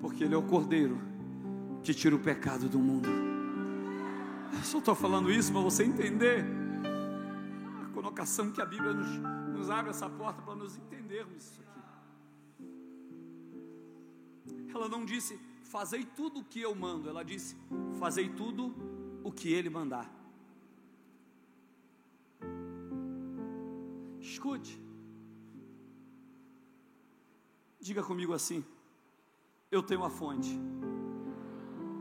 Speaker 1: porque Ele é o Cordeiro que tira o pecado do mundo. Eu só estou falando isso para você entender a colocação que a Bíblia nos, nos abre essa porta para nos entendermos isso aqui. Ela não disse fazei tudo o que eu mando. Ela disse: fazei tudo o que ele mandar. Escute. Diga comigo assim: eu tenho a fonte,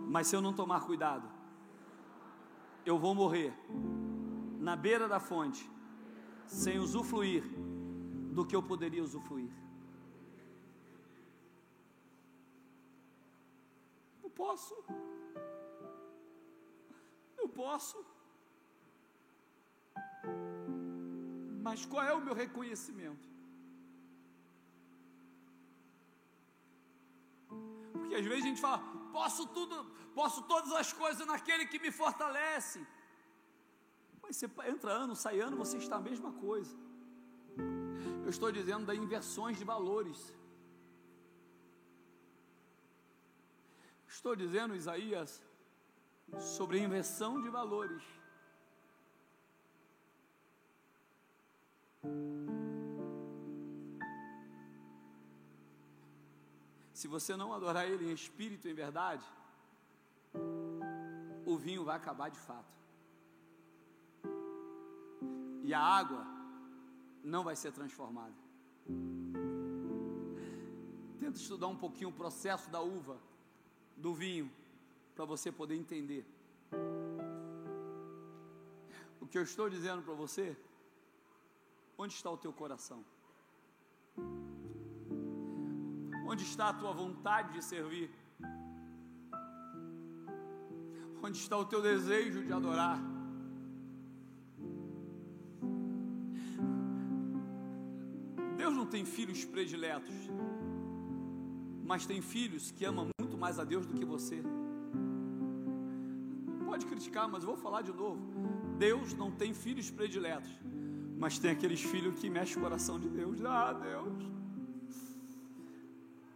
Speaker 1: mas se eu não tomar cuidado, eu vou morrer na beira da fonte, sem usufruir do que eu poderia usufruir. Posso. Eu posso. Mas qual é o meu reconhecimento? Porque às vezes a gente fala, posso tudo, posso todas as coisas naquele que me fortalece. Mas você entra ano, sai ano, você está a mesma coisa. Eu estou dizendo da inversões de valores. Estou dizendo, Isaías, sobre inversão de valores. Se você não adorar Ele em espírito e em verdade, o vinho vai acabar de fato. E a água não vai ser transformada. Tenta estudar um pouquinho o processo da uva do vinho para você poder entender. O que eu estou dizendo para você, onde está o teu coração? Onde está a tua vontade de servir? Onde está o teu desejo de adorar? Deus não tem filhos prediletos, mas tem filhos que amam muito mais a Deus do que você. Pode criticar, mas vou falar de novo. Deus não tem filhos prediletos, mas tem aqueles filhos que mexem o coração de Deus. Ah, Deus,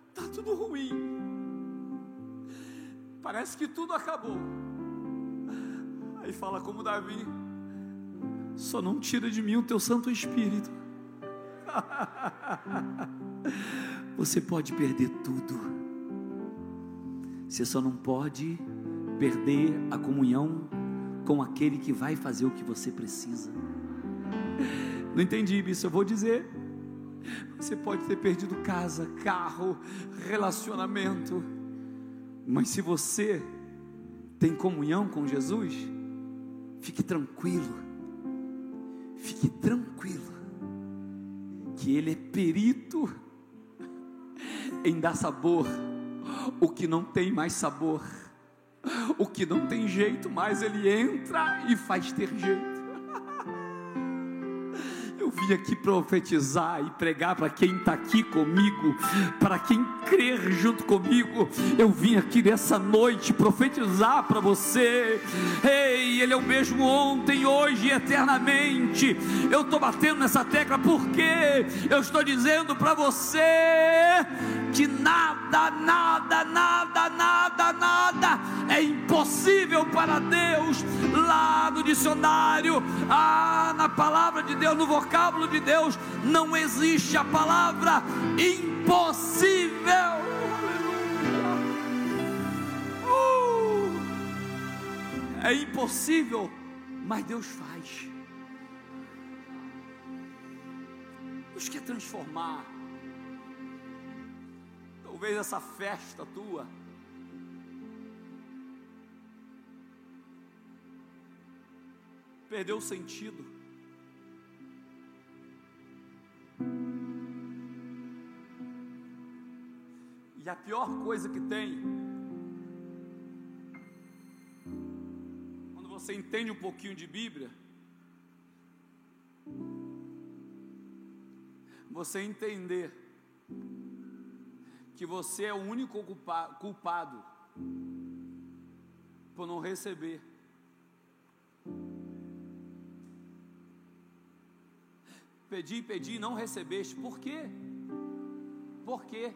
Speaker 1: Está tudo ruim. Parece que tudo acabou. Aí fala como Davi: só não tira de mim o teu Santo Espírito. <laughs> Você pode perder tudo. Você só não pode perder a comunhão com aquele que vai fazer o que você precisa. Não entendi isso, eu vou dizer. Você pode ter perdido casa, carro, relacionamento, mas se você tem comunhão com Jesus, fique tranquilo, fique tranquilo, que Ele é perito em dar sabor o que não tem mais sabor, o que não tem jeito mais, Ele entra e faz ter jeito <laughs> vim aqui profetizar e pregar para quem está aqui comigo, para quem crer junto comigo. Eu vim aqui nessa noite profetizar para você. Ei, Ele é o mesmo ontem, hoje e eternamente. Eu estou batendo nessa tecla porque eu estou dizendo para você nada, nada, nada, nada, nada é impossível para Deus. Lá no dicionário, ah, na palavra de Deus, no vocábulo de Deus, não existe a palavra impossível. Uh, é impossível, mas Deus faz. Deus quer transformar talvez essa festa tua. Perdeu o sentido. E a pior coisa que tem, quando você entende um pouquinho de Bíblia, você entender que você é o único culpado por não receber. Pedi, pedi não recebeste. Por quê? Por quê?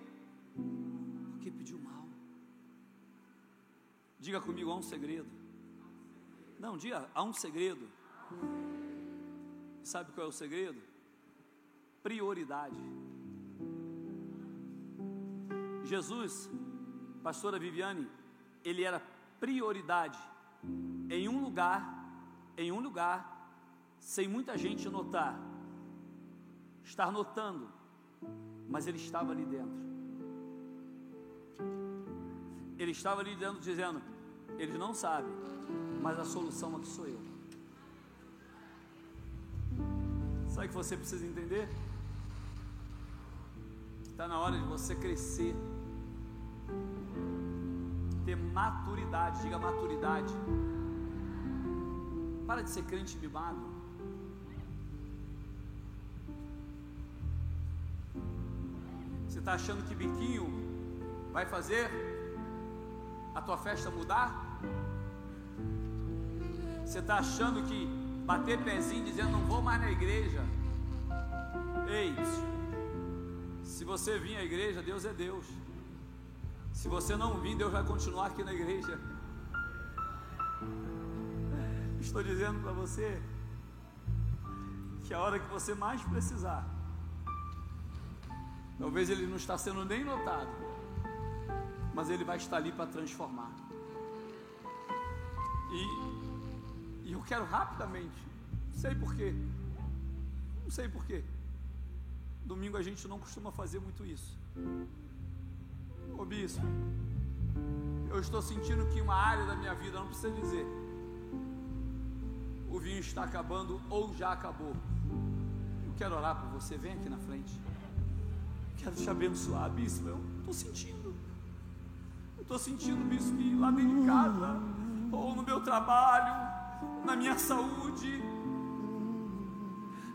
Speaker 1: Porque pediu mal. Diga comigo, há um segredo. Não, diga, há um segredo. Sabe qual é o segredo? Prioridade. Jesus, pastora Viviane, ele era prioridade em um lugar, em um lugar, sem muita gente notar, estar notando, mas ele estava ali dentro. Ele estava ali dentro dizendo: eles não sabem, mas a solução aqui sou eu. Sabe o que você precisa entender? Está na hora de você crescer ter maturidade, diga maturidade. Para de ser crente mimado. Você está achando que biquinho vai fazer a tua festa mudar? Você está achando que bater pezinho dizendo não vou mais na igreja? Ei, se você vir à igreja, Deus é Deus. Se você não vir, Deus vai continuar aqui na igreja. Estou dizendo para você que a hora que você mais precisar, talvez ele não está sendo nem notado, mas ele vai estar ali para transformar. E, e eu quero rapidamente, não sei porquê, não sei porquê. Domingo a gente não costuma fazer muito isso. Ô bispo, eu estou sentindo que uma área da minha vida, não precisa dizer, o vinho está acabando ou já acabou. Eu quero orar por você, vem aqui na frente. Quero te abençoar, bispo. Eu estou sentindo. Eu estou sentindo, bispo, que lá dentro de casa, ou no meu trabalho, na minha saúde,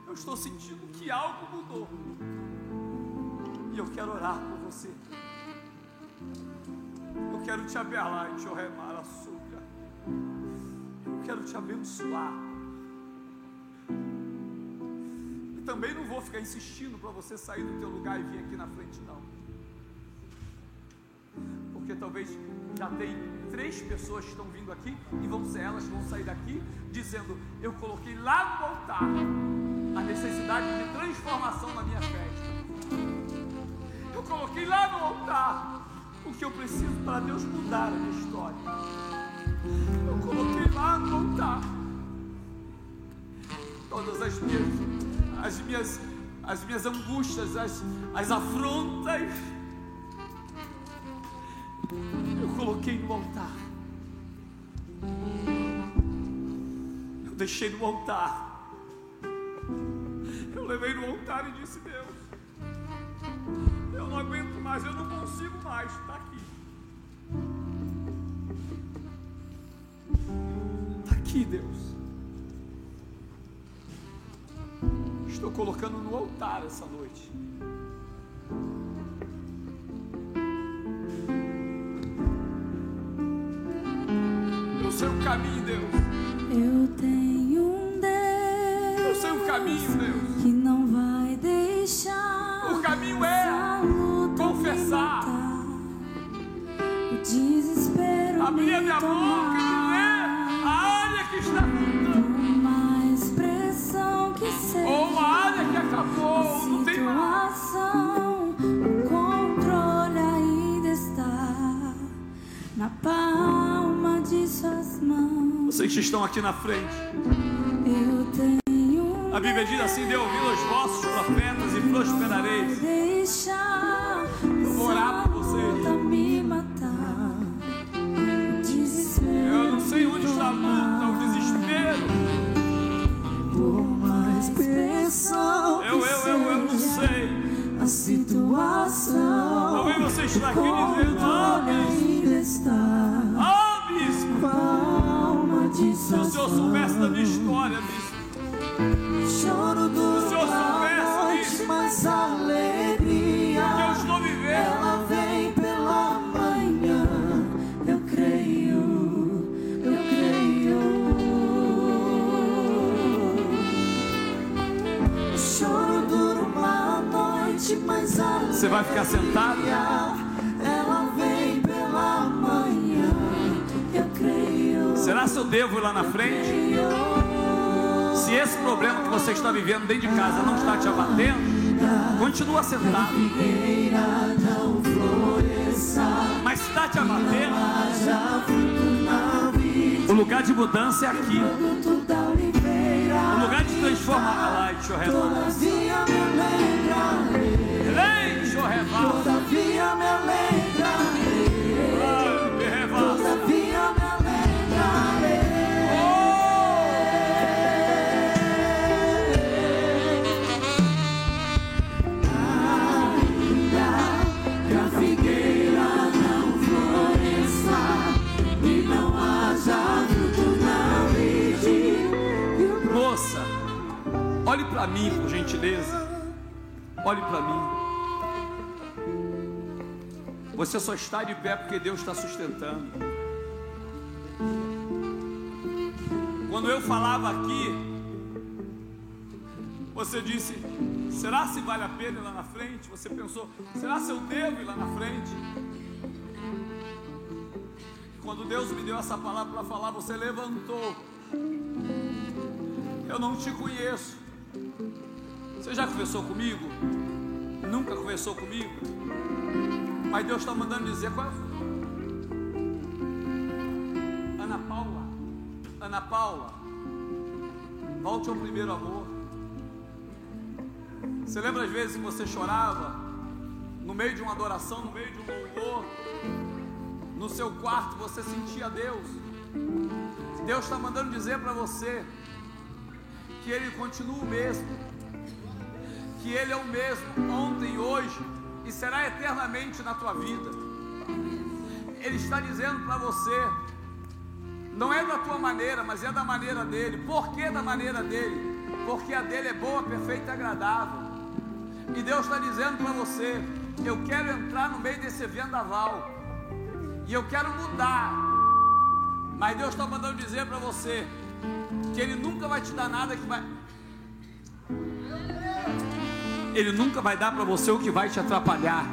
Speaker 1: eu estou sentindo que algo mudou. E eu quero orar por você. Eu quero te abelar e te remar a suga. Eu quero te abençoar. E também não vou ficar insistindo para você sair do teu lugar e vir aqui na frente, não. talvez já tem três pessoas que estão vindo aqui e vão ser elas que vão sair daqui dizendo: Eu coloquei lá no altar a necessidade de transformação na minha festa. Eu coloquei lá no altar o que eu preciso para Deus mudar a minha história. Eu coloquei lá no altar todas as minhas, as minhas, as minhas angústias, as, as afrontas. Eu coloquei no altar. Eu deixei no altar. Eu levei no altar e disse: Deus, eu não aguento mais, eu não consigo mais. Está aqui. Está aqui, Deus. Estou colocando no altar essa noite. Eu sei o caminho, Deus.
Speaker 2: Eu tenho um Deus.
Speaker 1: Eu sei o caminho, Deus.
Speaker 2: Que não vai deixar.
Speaker 1: O caminho é confessar. Abrir a minha boca e dizer a área que está afundando.
Speaker 2: Uma expressão que seja.
Speaker 1: Ou uma área que acabou, não tem mais.
Speaker 2: o controle ainda está na palma de suas mãos.
Speaker 1: Vocês que estão aqui na frente.
Speaker 2: Eu tenho
Speaker 1: A Bíblia diz assim: dê ouvido aos vossos profetas e prosperareis. Orar por
Speaker 2: desespero
Speaker 1: Eu não sei onde está a luta, o desespero.
Speaker 2: por uma expressão
Speaker 1: Eu, eu, eu, eu não sei.
Speaker 2: a situação
Speaker 1: Talvez você aqui dizendo: Ah,
Speaker 2: está
Speaker 1: ah, bispo.
Speaker 2: palma de
Speaker 1: Se o senhor soubesse da minha história, bispo.
Speaker 2: Choro do
Speaker 1: Se o senhor soubesse
Speaker 2: mas
Speaker 1: que Você vai ficar sentado? Será se eu devo ir lá na frente? Se esse problema que você está vivendo dentro de casa não está te abatendo, continua sentado. Mas está te abatendo, o lugar de mudança é aqui. O lugar de transformar. Ai, deixa eu revar. Deixa eu revar.
Speaker 2: Todavia me alegrarei.
Speaker 1: Me revar.
Speaker 2: Todavia me
Speaker 1: olhe para mim, por gentileza. Olhe para mim. Você só está de pé porque Deus está sustentando. Quando eu falava aqui, você disse: será se vale a pena ir lá na frente? Você pensou: será se eu devo ir lá na frente? Quando Deus me deu essa palavra para falar, você levantou. Eu não te conheço. Você já conversou comigo? Nunca conversou comigo? Mas Deus está mandando dizer qual é? Ana Paula, Ana Paula, volte ao primeiro amor. Você lembra as vezes que você chorava no meio de uma adoração, no meio de um louvor? No seu quarto você sentia Deus. Deus está mandando dizer para você que Ele continua o mesmo, que Ele é o mesmo ontem, hoje e será eternamente na tua vida. Ele está dizendo para você, não é da tua maneira, mas é da maneira dele. Por que da maneira dele? Porque a dele é boa, perfeita e agradável. E Deus está dizendo para você: eu quero entrar no meio desse vendaval, e eu quero mudar. Mas Deus está mandando dizer para você que Ele nunca vai te dar nada que vai. Ele nunca vai dar para você o que vai te atrapalhar.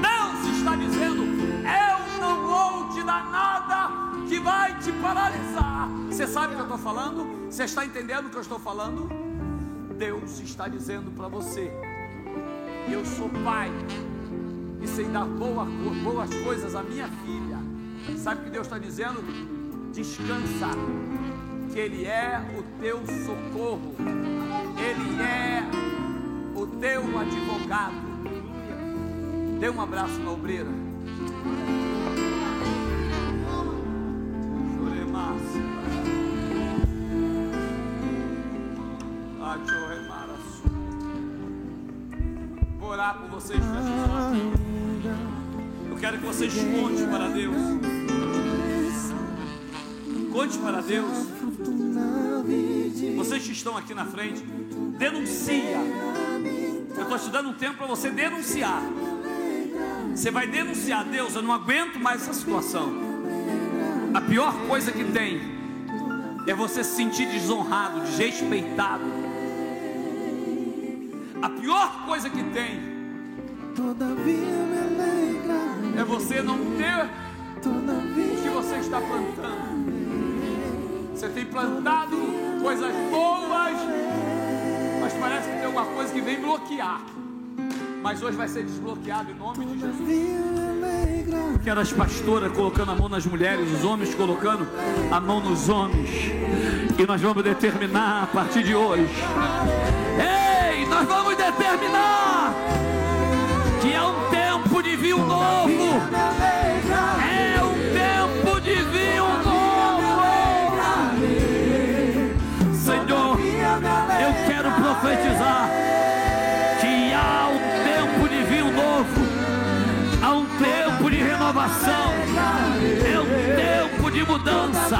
Speaker 1: Deus está dizendo: Eu não vou te dar nada que vai te paralisar. Você sabe o que eu estou falando? Você está entendendo o que eu estou falando? Deus está dizendo para você: Eu sou pai e sei dar boa, boas coisas à minha filha. Sabe o que Deus está dizendo? Descansa, que Ele é o teu socorro, Ele é o teu advogado. Dê um abraço na obreira. Vou orar por vocês, Eu quero que vocês contem para Deus. Conte para Deus. Vocês que estão aqui na frente, denuncia. Eu estou te dando um tempo para você denunciar. Você vai denunciar, Deus, eu não aguento mais essa situação. A pior coisa que tem é você se sentir desonrado, desrespeitado. A pior coisa que tem é você não ter o que você está plantando. Você tem plantado coisas boas, mas parece que tem alguma coisa que vem bloquear. Mas hoje vai ser desbloqueado em nome de Jesus. Quero as pastoras colocando a mão nas mulheres, os homens colocando a mão nos homens. E nós vamos determinar a partir de hoje. Ei, nós vamos determinar que é um tempo de vinho novo. Eu quero profetizar. renovação, é um tempo de mudança.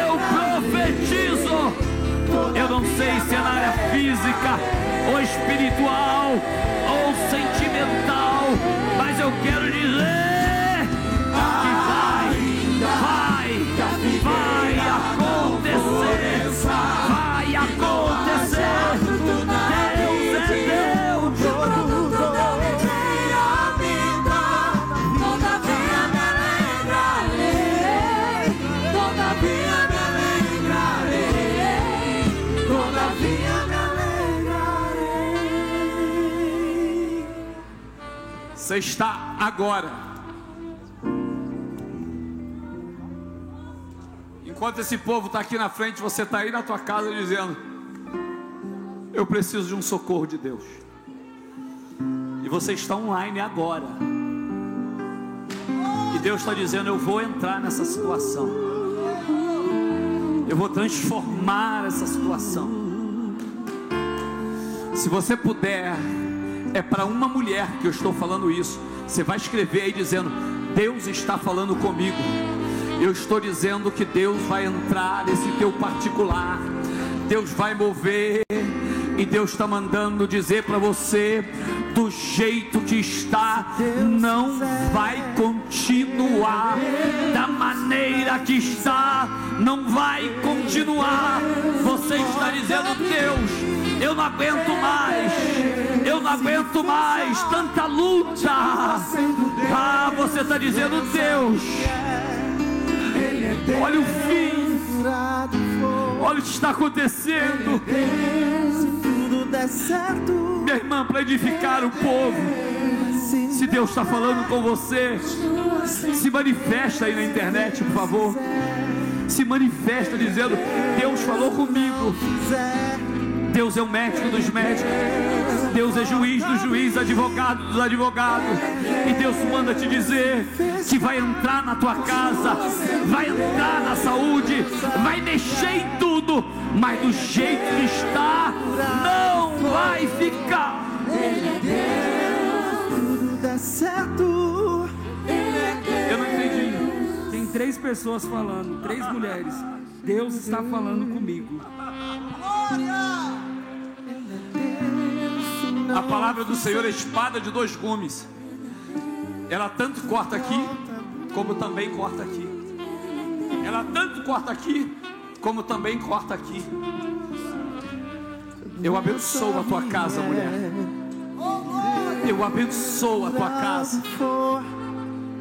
Speaker 1: Eu profetizo. Eu não sei se é na área física, ou espiritual, ou sentimental, mas eu quero dizer Você está agora. Enquanto esse povo está aqui na frente, você está aí na tua casa dizendo: Eu preciso de um socorro de Deus. E você está online agora. E Deus está dizendo: Eu vou entrar nessa situação. Eu vou transformar essa situação. Se você puder é para uma mulher que eu estou falando isso. Você vai escrever aí dizendo: Deus está falando comigo. Eu estou dizendo que Deus vai entrar nesse teu particular. Deus vai mover. E Deus está mandando dizer para você: do jeito que está, não vai continuar. Da maneira que está, não vai continuar. Você está dizendo: Deus, eu não aguento mais eu não aguento mais tanta luta. Ah, você está dizendo, Deus, olha o fim. Olha o que está acontecendo. Minha irmã, para edificar o povo. Se Deus está falando com você, se manifesta aí na internet, por favor. Se manifesta dizendo: Deus falou comigo. Deus é o médico dos médicos. Deus é juiz dos juízes, advogado dos advogados. E Deus manda te dizer que vai entrar na tua casa, vai entrar na saúde, vai mexer em tudo, mas do jeito que está, não vai ficar.
Speaker 2: Tudo dá certo.
Speaker 1: Eu não entendi.
Speaker 3: Tem três pessoas falando, três mulheres. Deus está falando comigo. Glória!
Speaker 1: A palavra do Senhor é espada de dois gumes. Ela tanto corta aqui, como também corta aqui. Ela tanto corta aqui, como também corta aqui. Eu abençoo a tua casa, mulher. Eu abençoo a tua casa.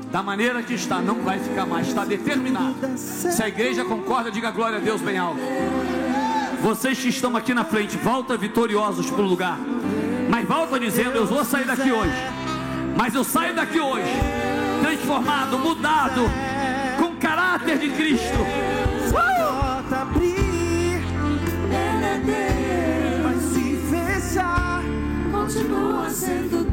Speaker 1: da maneira que está, não vai ficar mais, está determinado. Se a igreja concorda, diga glória a Deus bem alto. Vocês que estão aqui na frente, volta vitoriosos para o lugar. Mas volta dizendo: Eu vou sair daqui hoje. Mas eu saio daqui hoje, transformado, mudado, com caráter de Cristo.
Speaker 2: Fechar,
Speaker 4: continua sendo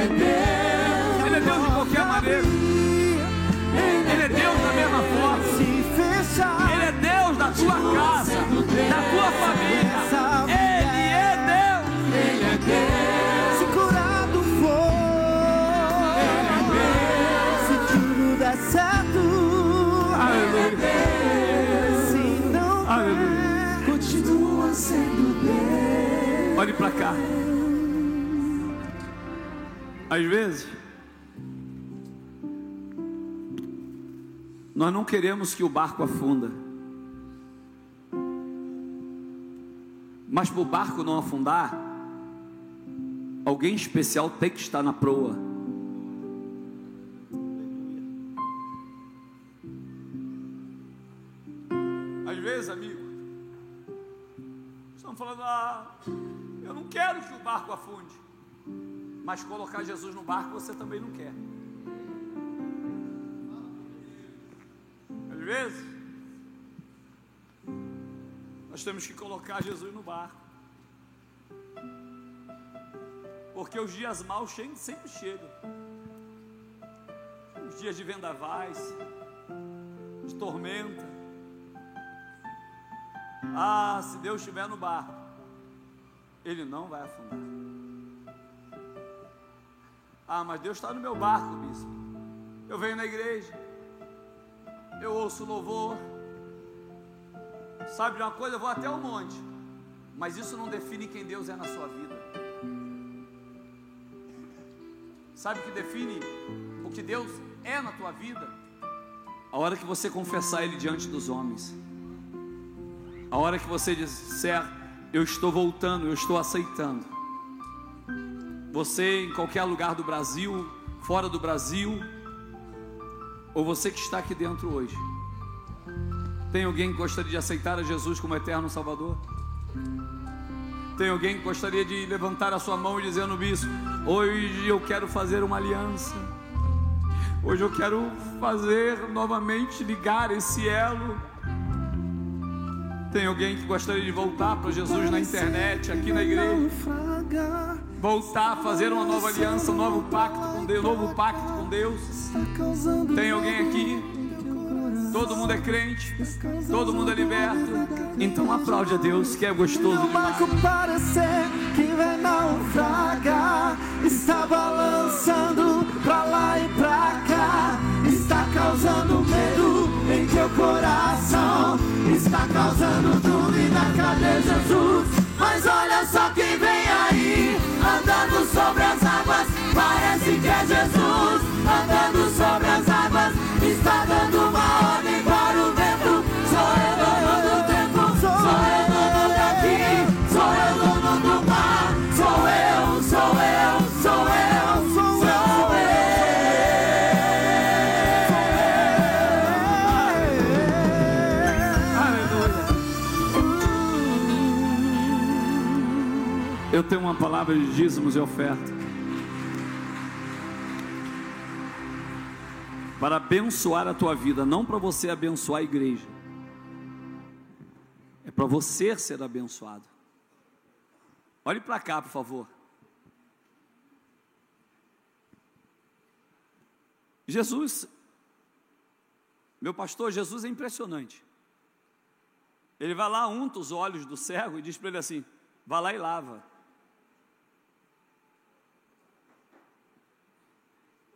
Speaker 4: é Deus, Ele é Deus
Speaker 1: de qualquer maneira. Ele é Deus da mesma forma.
Speaker 2: se
Speaker 1: Ele é Deus da tua casa, da tua família. Ele é Deus.
Speaker 4: Ele é Deus,
Speaker 2: se curado for, se tudo der certo,
Speaker 1: Aleluia.
Speaker 2: se não
Speaker 1: Aleluia.
Speaker 4: continua sendo Deus.
Speaker 1: Olhe para cá. Às vezes, nós não queremos que o barco afunda. Mas para o barco não afundar, alguém especial tem que estar na proa. Às vezes, amigo, estamos falando, ah, eu não quero que o barco afunde. Mas colocar Jesus no barco você também não quer. Às vezes, nós temos que colocar Jesus no barco. Porque os dias maus sempre chegam. Os dias de vendavais, de tormenta. Ah, se Deus estiver no barco, ele não vai afundar. Ah, mas Deus está no meu barco, bispo. Eu venho na igreja, eu ouço louvor. Sabe de uma coisa? Eu vou até o monte, mas isso não define quem Deus é na sua vida. Sabe o que define o que Deus é na tua vida? A hora que você confessar Ele diante dos homens. A hora que você disser, eu estou voltando, eu estou aceitando. Você em qualquer lugar do Brasil, fora do Brasil, ou você que está aqui dentro hoje. Tem alguém que gostaria de aceitar a Jesus como eterno Salvador? Tem alguém que gostaria de levantar a sua mão e dizer no bispo: Hoje eu quero fazer uma aliança. Hoje eu quero fazer novamente ligar esse elo. Tem alguém que gostaria de voltar para Jesus na internet, aqui na igreja? Voltar a fazer uma nova aliança, um novo pacto com Deus, um novo pacto com Deus. Tem alguém aqui? Todo mundo é crente, todo mundo é liberto. Então aplaude a Deus, que é gostoso
Speaker 2: O
Speaker 1: demais.
Speaker 2: parecer que vai naufragar Está balançando pra lá e pra cá Está causando medo em teu coração Está causando dúvida, cadê Jesus? Mas olha só quem vem Andando sobre as águas Parece que é Jesus. Andando sobre as águas Está dando uma ordem Eu
Speaker 1: tenho uma palavra de dízimos e oferta. Para abençoar a tua vida, não para você abençoar a igreja. É para você ser abençoado. Olhe para cá, por favor. Jesus, meu pastor, Jesus é impressionante. Ele vai lá, unta os olhos do cego e diz para ele assim: vá lá e lava.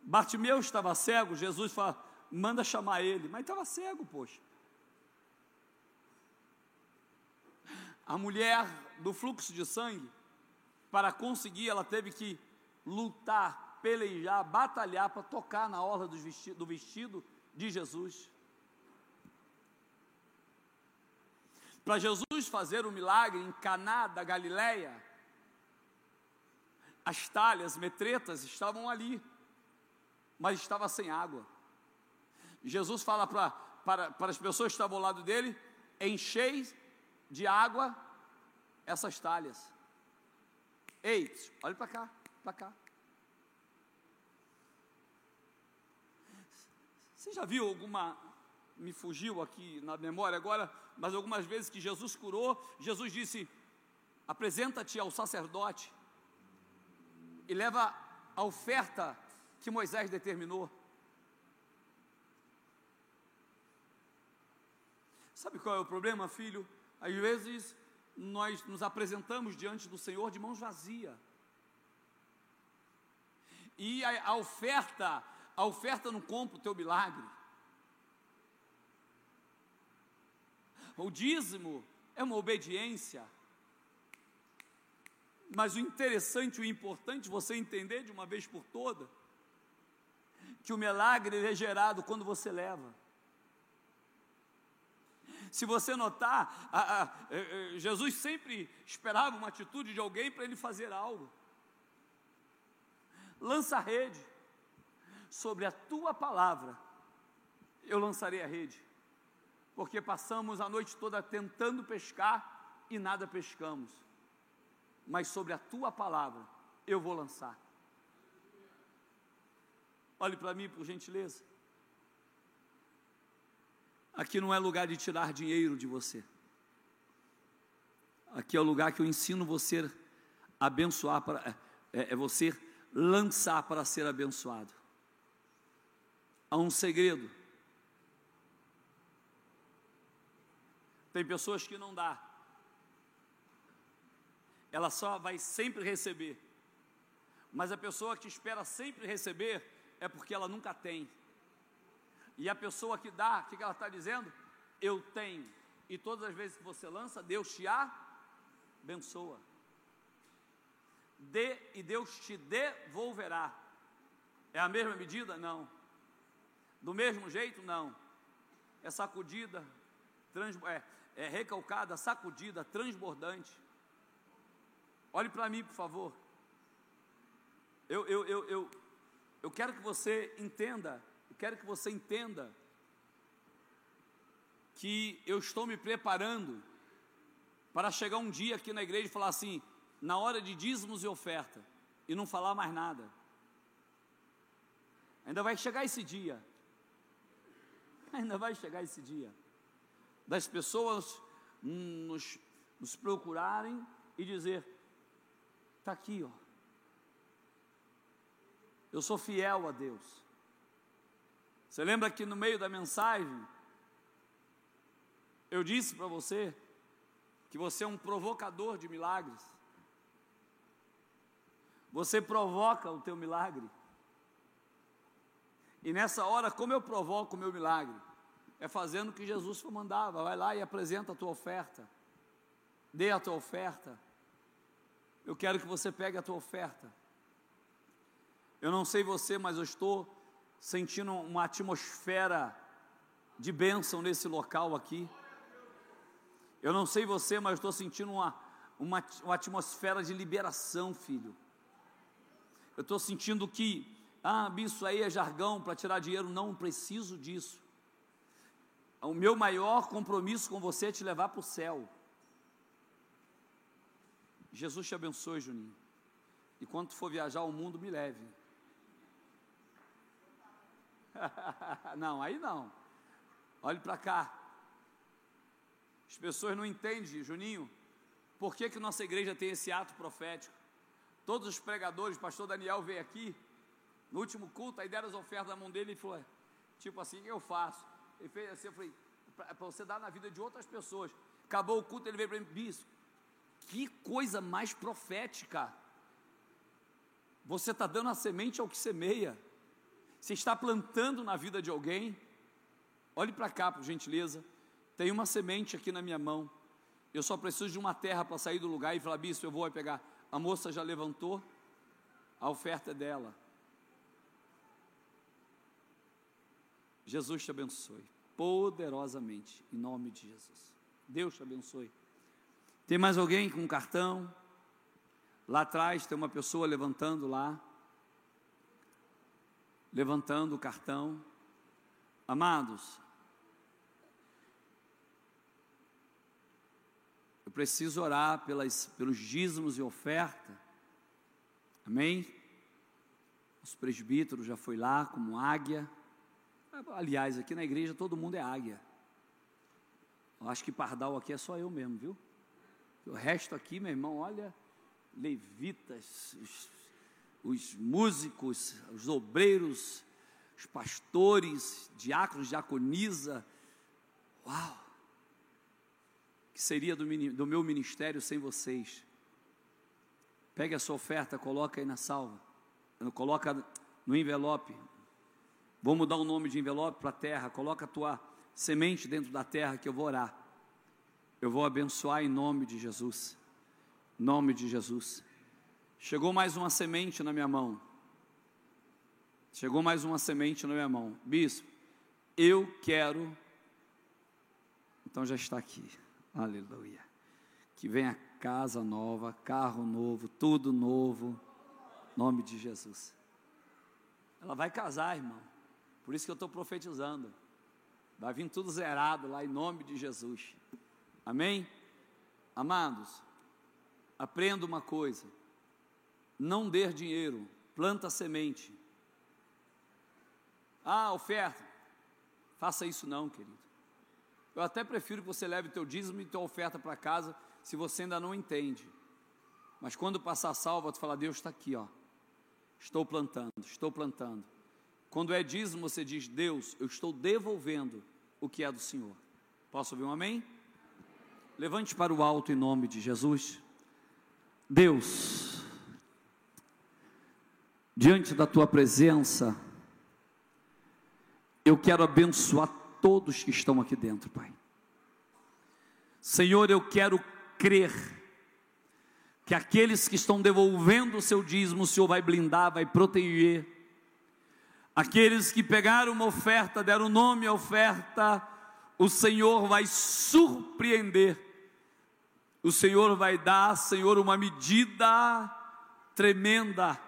Speaker 1: Bartimeu estava cego, Jesus fala, manda chamar ele, mas estava cego, poxa. A mulher do fluxo de sangue, para conseguir, ela teve que lutar, pelejar, batalhar para tocar na orla do vestido, do vestido de Jesus. Para Jesus fazer o milagre em Caná da Galileia, as talhas, metretas estavam ali, mas estava sem água. Jesus fala para, para, para as pessoas que estavam ao lado dele: enchei de água essas talhas. Ei, olhe para cá, para cá. Você já viu alguma, me fugiu aqui na memória agora, mas algumas vezes que Jesus curou, Jesus disse: apresenta-te ao sacerdote e leva a oferta que Moisés determinou. Sabe qual é o problema, filho? Às vezes nós nos apresentamos diante do Senhor de mãos vazias. E a, a, oferta, a oferta não compra o teu milagre. O dízimo é uma obediência. Mas o interessante, o importante, você entender de uma vez por toda, que o milagre é gerado quando você leva. Se você notar, a, a, a, é, é, Jesus sempre esperava uma atitude de alguém para ele fazer algo. Lança a rede, sobre a tua palavra, eu lançarei a rede, porque passamos a noite toda tentando pescar e nada pescamos, mas sobre a tua palavra eu vou lançar. Olhe para mim, por gentileza. Aqui não é lugar de tirar dinheiro de você. Aqui é o lugar que eu ensino você a abençoar, para, é, é, é você lançar para ser abençoado. Há um segredo. Tem pessoas que não dá. Ela só vai sempre receber. Mas a pessoa que espera sempre receber é porque ela nunca tem. E a pessoa que dá, o que ela está dizendo? Eu tenho. E todas as vezes que você lança, Deus te abençoa. Dê e Deus te devolverá. É a mesma medida? Não. Do mesmo jeito? Não. É sacudida, trans, é, é recalcada, sacudida, transbordante. Olhe para mim, por favor. Eu, eu, eu, eu, eu quero que você entenda eu quero que você entenda que eu estou me preparando para chegar um dia aqui na igreja e falar assim, na hora de dízimos e oferta, e não falar mais nada. Ainda vai chegar esse dia. <laughs> Ainda vai chegar esse dia. Das pessoas nos, nos procurarem e dizer: está aqui, ó. Eu sou fiel a Deus. Você lembra que no meio da mensagem eu disse para você que você é um provocador de milagres? Você provoca o teu milagre. E nessa hora, como eu provoco o meu milagre? É fazendo o que Jesus mandava. Vai lá e apresenta a tua oferta. Dê a tua oferta. Eu quero que você pegue a tua oferta. Eu não sei você, mas eu estou sentindo uma atmosfera de bênção nesse local aqui. Eu não sei você, mas estou sentindo uma, uma, uma atmosfera de liberação, filho. Eu estou sentindo que, ah, isso aí é jargão para tirar dinheiro. Não preciso disso. O meu maior compromisso com você é te levar para o céu. Jesus te abençoe, Juninho. E quando for viajar ao mundo, me leve. <laughs> não, aí não. Olhe para cá. As pessoas não entendem, Juninho, por que, que nossa igreja tem esse ato profético. Todos os pregadores, pastor Daniel veio aqui, no último culto, aí deram as ofertas na mão dele e falou, tipo assim, o que eu faço? Ele fez assim, eu falei, para você dar na vida de outras pessoas. Acabou o culto, ele veio para mim, bispo, que coisa mais profética. Você está dando a semente ao que semeia. Você está plantando na vida de alguém? Olhe para cá, por gentileza. Tem uma semente aqui na minha mão. Eu só preciso de uma terra para sair do lugar e falar, bispo, eu vou pegar. A moça já levantou, a oferta é dela. Jesus te abençoe poderosamente, em nome de Jesus. Deus te abençoe. Tem mais alguém com um cartão? Lá atrás tem uma pessoa levantando lá, levantando o cartão. Amados, eu preciso orar pelas, pelos dízimos e oferta. Amém? Os presbíteros já foi lá como águia. Aliás, aqui na igreja todo mundo é águia. Eu acho que pardal aqui é só eu mesmo, viu? O resto aqui, meu irmão, olha, levitas, os, os músicos, os obreiros, os pastores, diáconos, diaconisa. Uau! Que seria do, do meu ministério sem vocês? Pegue a sua oferta, coloca aí na salva, coloca no envelope, Vou mudar o nome de envelope para terra. Coloca a tua semente dentro da terra que eu vou orar. Eu vou abençoar em nome de Jesus. Nome de Jesus. Chegou mais uma semente na minha mão. Chegou mais uma semente na minha mão. Bispo, eu quero. Então já está aqui. Aleluia. Que venha casa nova, carro novo, tudo novo. Nome de Jesus. Ela vai casar, irmão. Por isso que eu estou profetizando. Vai vir tudo zerado lá em nome de Jesus. Amém? Amados, aprenda uma coisa: não dê dinheiro, planta semente. Ah, oferta. Faça isso não, querido. Eu até prefiro que você leve teu dízimo e tua oferta para casa, se você ainda não entende. Mas quando passar salva, tu fala, Deus está aqui, ó. Estou plantando, estou plantando. Quando é dízimo, você diz: Deus, eu estou devolvendo o que é do Senhor. Posso ouvir um amém? Levante para o alto em nome de Jesus. Deus, diante da tua presença, eu quero abençoar todos que estão aqui dentro, Pai. Senhor, eu quero crer que aqueles que estão devolvendo o seu dízimo, o Senhor vai blindar, vai proteger Aqueles que pegaram uma oferta, deram nome à oferta, o Senhor vai surpreender. O Senhor vai dar, Senhor, uma medida tremenda.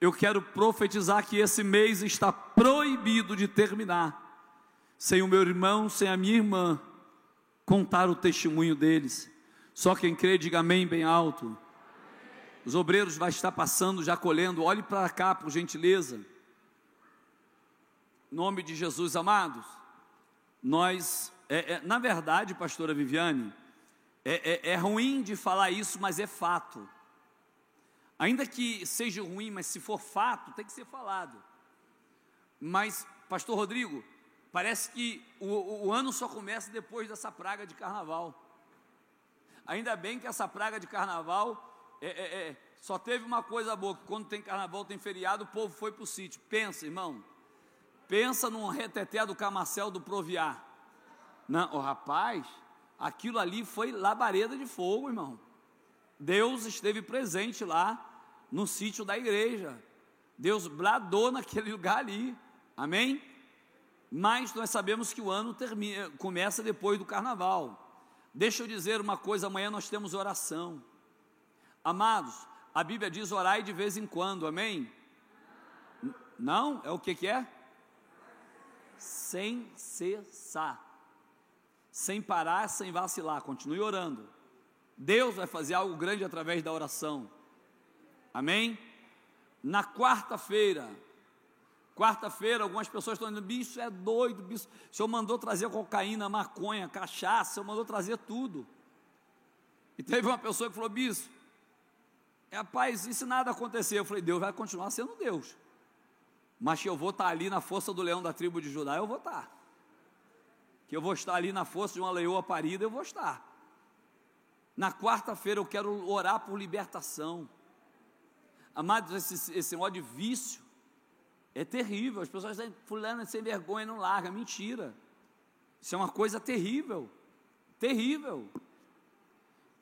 Speaker 1: Eu quero profetizar que esse mês está proibido de terminar sem o meu irmão, sem a minha irmã contar o testemunho deles. Só quem crê, diga amém bem alto. Os obreiros vai estar passando, já colhendo. Olhe para cá, por gentileza nome de Jesus, amados, nós, é, é, na verdade, pastora Viviane, é, é, é ruim de falar isso, mas é fato. Ainda que seja ruim, mas se for fato, tem que ser falado. Mas, pastor Rodrigo, parece que o, o ano só começa depois dessa praga de carnaval. Ainda bem que essa praga de carnaval é, é, é, só teve uma coisa boa: que quando tem carnaval, tem feriado, o povo foi para o sítio. Pensa, irmão, Pensa num reteté do Camacel do Proviar. Não, o rapaz, aquilo ali foi labareda de fogo, irmão. Deus esteve presente lá no sítio da igreja. Deus bradou <laughs> naquele lugar ali. Amém? Mas nós sabemos que o ano termina, começa depois do carnaval. Deixa eu dizer uma coisa: amanhã nós temos oração. Amados, a Bíblia diz orai de vez em quando, amém? Não? É o que, que é? sem cessar, sem parar, sem vacilar, continue orando. Deus vai fazer algo grande através da oração. Amém? Na quarta-feira, quarta-feira, algumas pessoas estão dizendo: bicho é doido, bicho. O senhor mandou trazer cocaína, maconha, cachaça, o senhor mandou trazer tudo. E teve uma pessoa que falou: bicho, rapaz, e se nada acontecer? Eu falei: Deus vai continuar sendo Deus mas que eu vou estar ali na força do leão da tribo de Judá, eu vou estar. Que eu vou estar ali na força de uma leoa parida, eu vou estar. Na quarta-feira eu quero orar por libertação. Amados, esse, esse de vício é terrível. As pessoas dizem, fulano sem vergonha não larga. Mentira. Isso é uma coisa terrível. Terrível.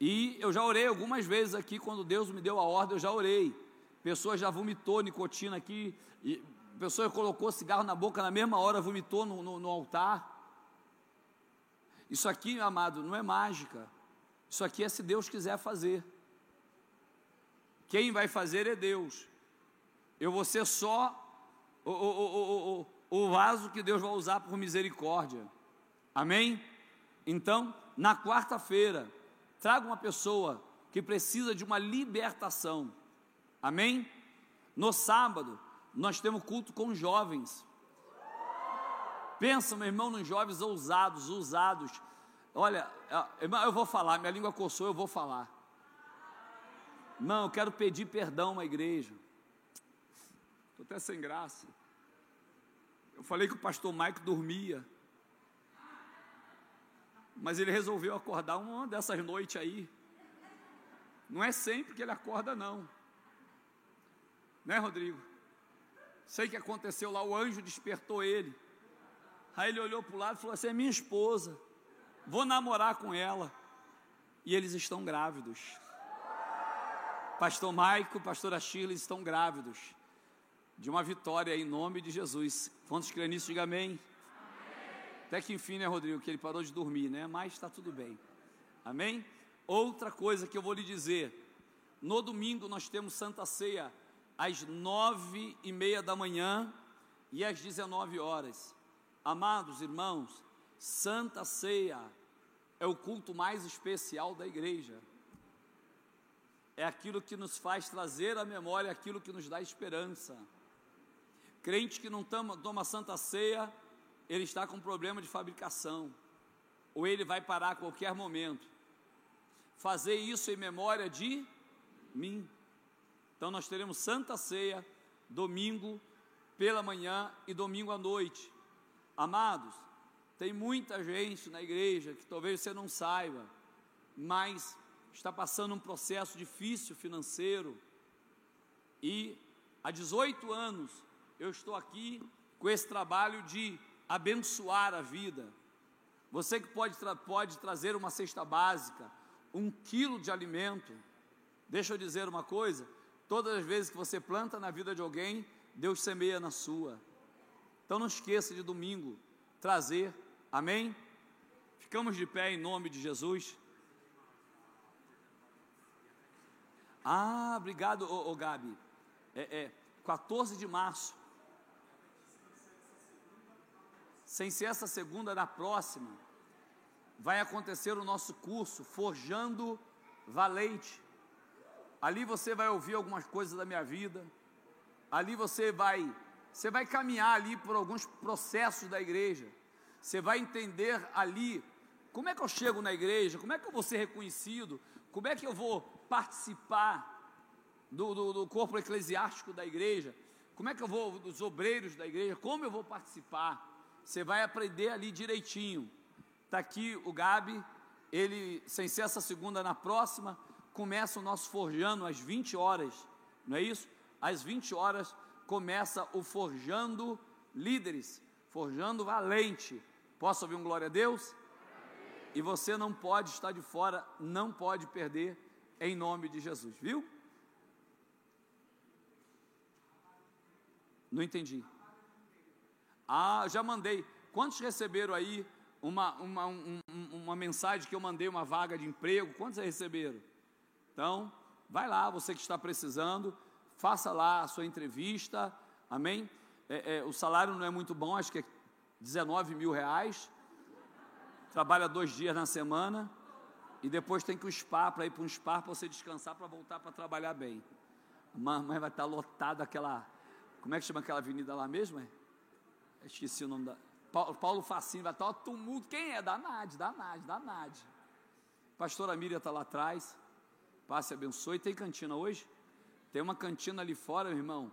Speaker 1: E eu já orei algumas vezes aqui, quando Deus me deu a ordem, eu já orei. Pessoa já vomitou nicotina aqui, e pessoa colocou cigarro na boca na mesma hora, vomitou no, no, no altar. Isso aqui, amado, não é mágica. Isso aqui é se Deus quiser fazer. Quem vai fazer é Deus. Eu vou ser só o, o, o, o, vaso que Deus vai usar por misericórdia. Amém? Então, na quarta-feira, traga uma pessoa que precisa de uma libertação. Amém? No sábado, nós temos culto com jovens. Pensa, meu irmão, nos jovens ousados, usados. Olha, irmão, eu vou falar, minha língua coçou, eu vou falar. Não, eu quero pedir perdão à igreja. Estou até sem graça. Eu falei que o pastor Mike dormia. Mas ele resolveu acordar uma dessas noites aí. Não é sempre que ele acorda, não. Né, Rodrigo? Sei que aconteceu lá, o anjo despertou ele. Aí ele olhou para o lado e falou assim: é minha esposa, vou namorar com ela. E eles estão grávidos. Pastor Maico, pastora Shirley estão grávidos de uma vitória em nome de Jesus. Quantos creem nisso, diga amém. amém. Até que enfim, né, Rodrigo, que ele parou de dormir, né? Mas está tudo bem. Amém? Outra coisa que eu vou lhe dizer: no domingo nós temos Santa Ceia às nove e meia da manhã e às dezenove horas. Amados irmãos, Santa Ceia é o culto mais especial da igreja. É aquilo que nos faz trazer à memória aquilo que nos dá esperança. Crente que não toma, toma Santa Ceia, ele está com problema de fabricação, ou ele vai parar a qualquer momento. Fazer isso em memória de mim. Então nós teremos Santa Ceia domingo pela manhã e domingo à noite. Amados, tem muita gente na igreja que talvez você não saiba, mas está passando um processo difícil financeiro e há 18 anos eu estou aqui com esse trabalho de abençoar a vida. Você que pode, pode trazer uma cesta básica, um quilo de alimento. Deixa eu dizer uma coisa: Todas as vezes que você planta na vida de alguém, Deus semeia na sua. Então não esqueça de domingo trazer, amém? Ficamos de pé em nome de Jesus. Ah, obrigado, ô, ô Gabi. É, é 14 de março. Sem ser essa segunda, na próxima, vai acontecer o nosso curso Forjando Valente. Ali você vai ouvir algumas coisas da minha vida. Ali você vai, você vai caminhar ali por alguns processos da igreja. Você vai entender ali como é que eu chego na igreja, como é que eu vou ser reconhecido, como é que eu vou participar do, do, do corpo eclesiástico da igreja, como é que eu vou dos obreiros da igreja, como eu vou participar. Você vai aprender ali direitinho. Está aqui o Gabi, ele, sem ser essa segunda, na próxima, começa o nosso Forjando às 20 horas, não é isso? Às 20 horas começa o Forjando Líderes, Forjando Valente. Posso ouvir um glória a Deus? E você não pode estar de fora, não pode perder, em nome de Jesus, viu? Não entendi. Ah, já mandei. Quantos receberam aí uma, uma, um, uma mensagem que eu mandei, uma vaga de emprego? Quantos receberam? Então, vai lá, você que está precisando, faça lá a sua entrevista, amém? É, é, o salário não é muito bom, acho que é 19 mil reais, trabalha dois dias na semana, e depois tem que o spa, para ir para um spa, para você descansar, para voltar para trabalhar bem. Mas vai estar lotado aquela, como é que chama aquela avenida lá mesmo? É? Esqueci o nome da, Paulo, Paulo Facinho, vai estar um tumulto, quem é? Da NAD, da NAD, da NAD. Pastora Miriam está lá atrás, Passe abençoe. Tem cantina hoje? Tem uma cantina ali fora, meu irmão.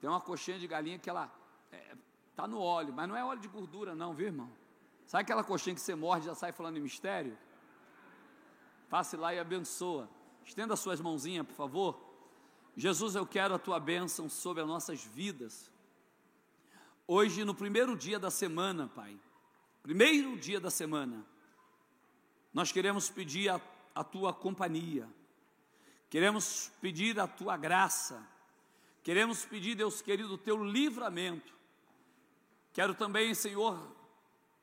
Speaker 1: Tem uma coxinha de galinha que ela é, tá no óleo, mas não é óleo de gordura, não, viu, irmão? Sabe aquela coxinha que você morde e já sai falando em mistério? Passe lá e abençoa. Estenda suas mãozinhas, por favor. Jesus, eu quero a tua bênção sobre as nossas vidas. Hoje, no primeiro dia da semana, Pai, primeiro dia da semana, nós queremos pedir a a tua companhia, queremos pedir a tua graça, queremos pedir, Deus querido, o teu livramento. Quero também, Senhor,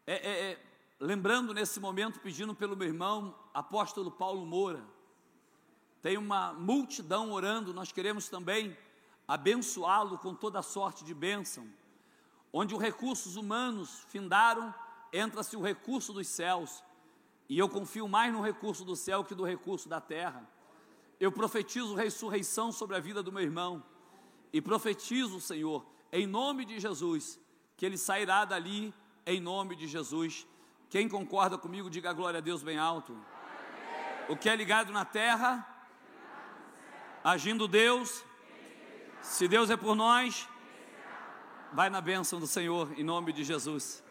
Speaker 1: é, é, é, lembrando nesse momento, pedindo pelo meu irmão, apóstolo Paulo Moura, tem uma multidão orando, nós queremos também abençoá-lo com toda sorte de bênção. Onde os recursos humanos findaram, entra-se o recurso dos céus. E eu confio mais no recurso do céu que do recurso da terra. Eu profetizo ressurreição sobre a vida do meu irmão. E profetizo, Senhor, em nome de Jesus, que ele sairá dali em nome de Jesus. Quem concorda comigo, diga glória a Deus bem alto. O que é ligado na terra, agindo Deus, se Deus é por nós, vai na bênção do Senhor, em nome de Jesus.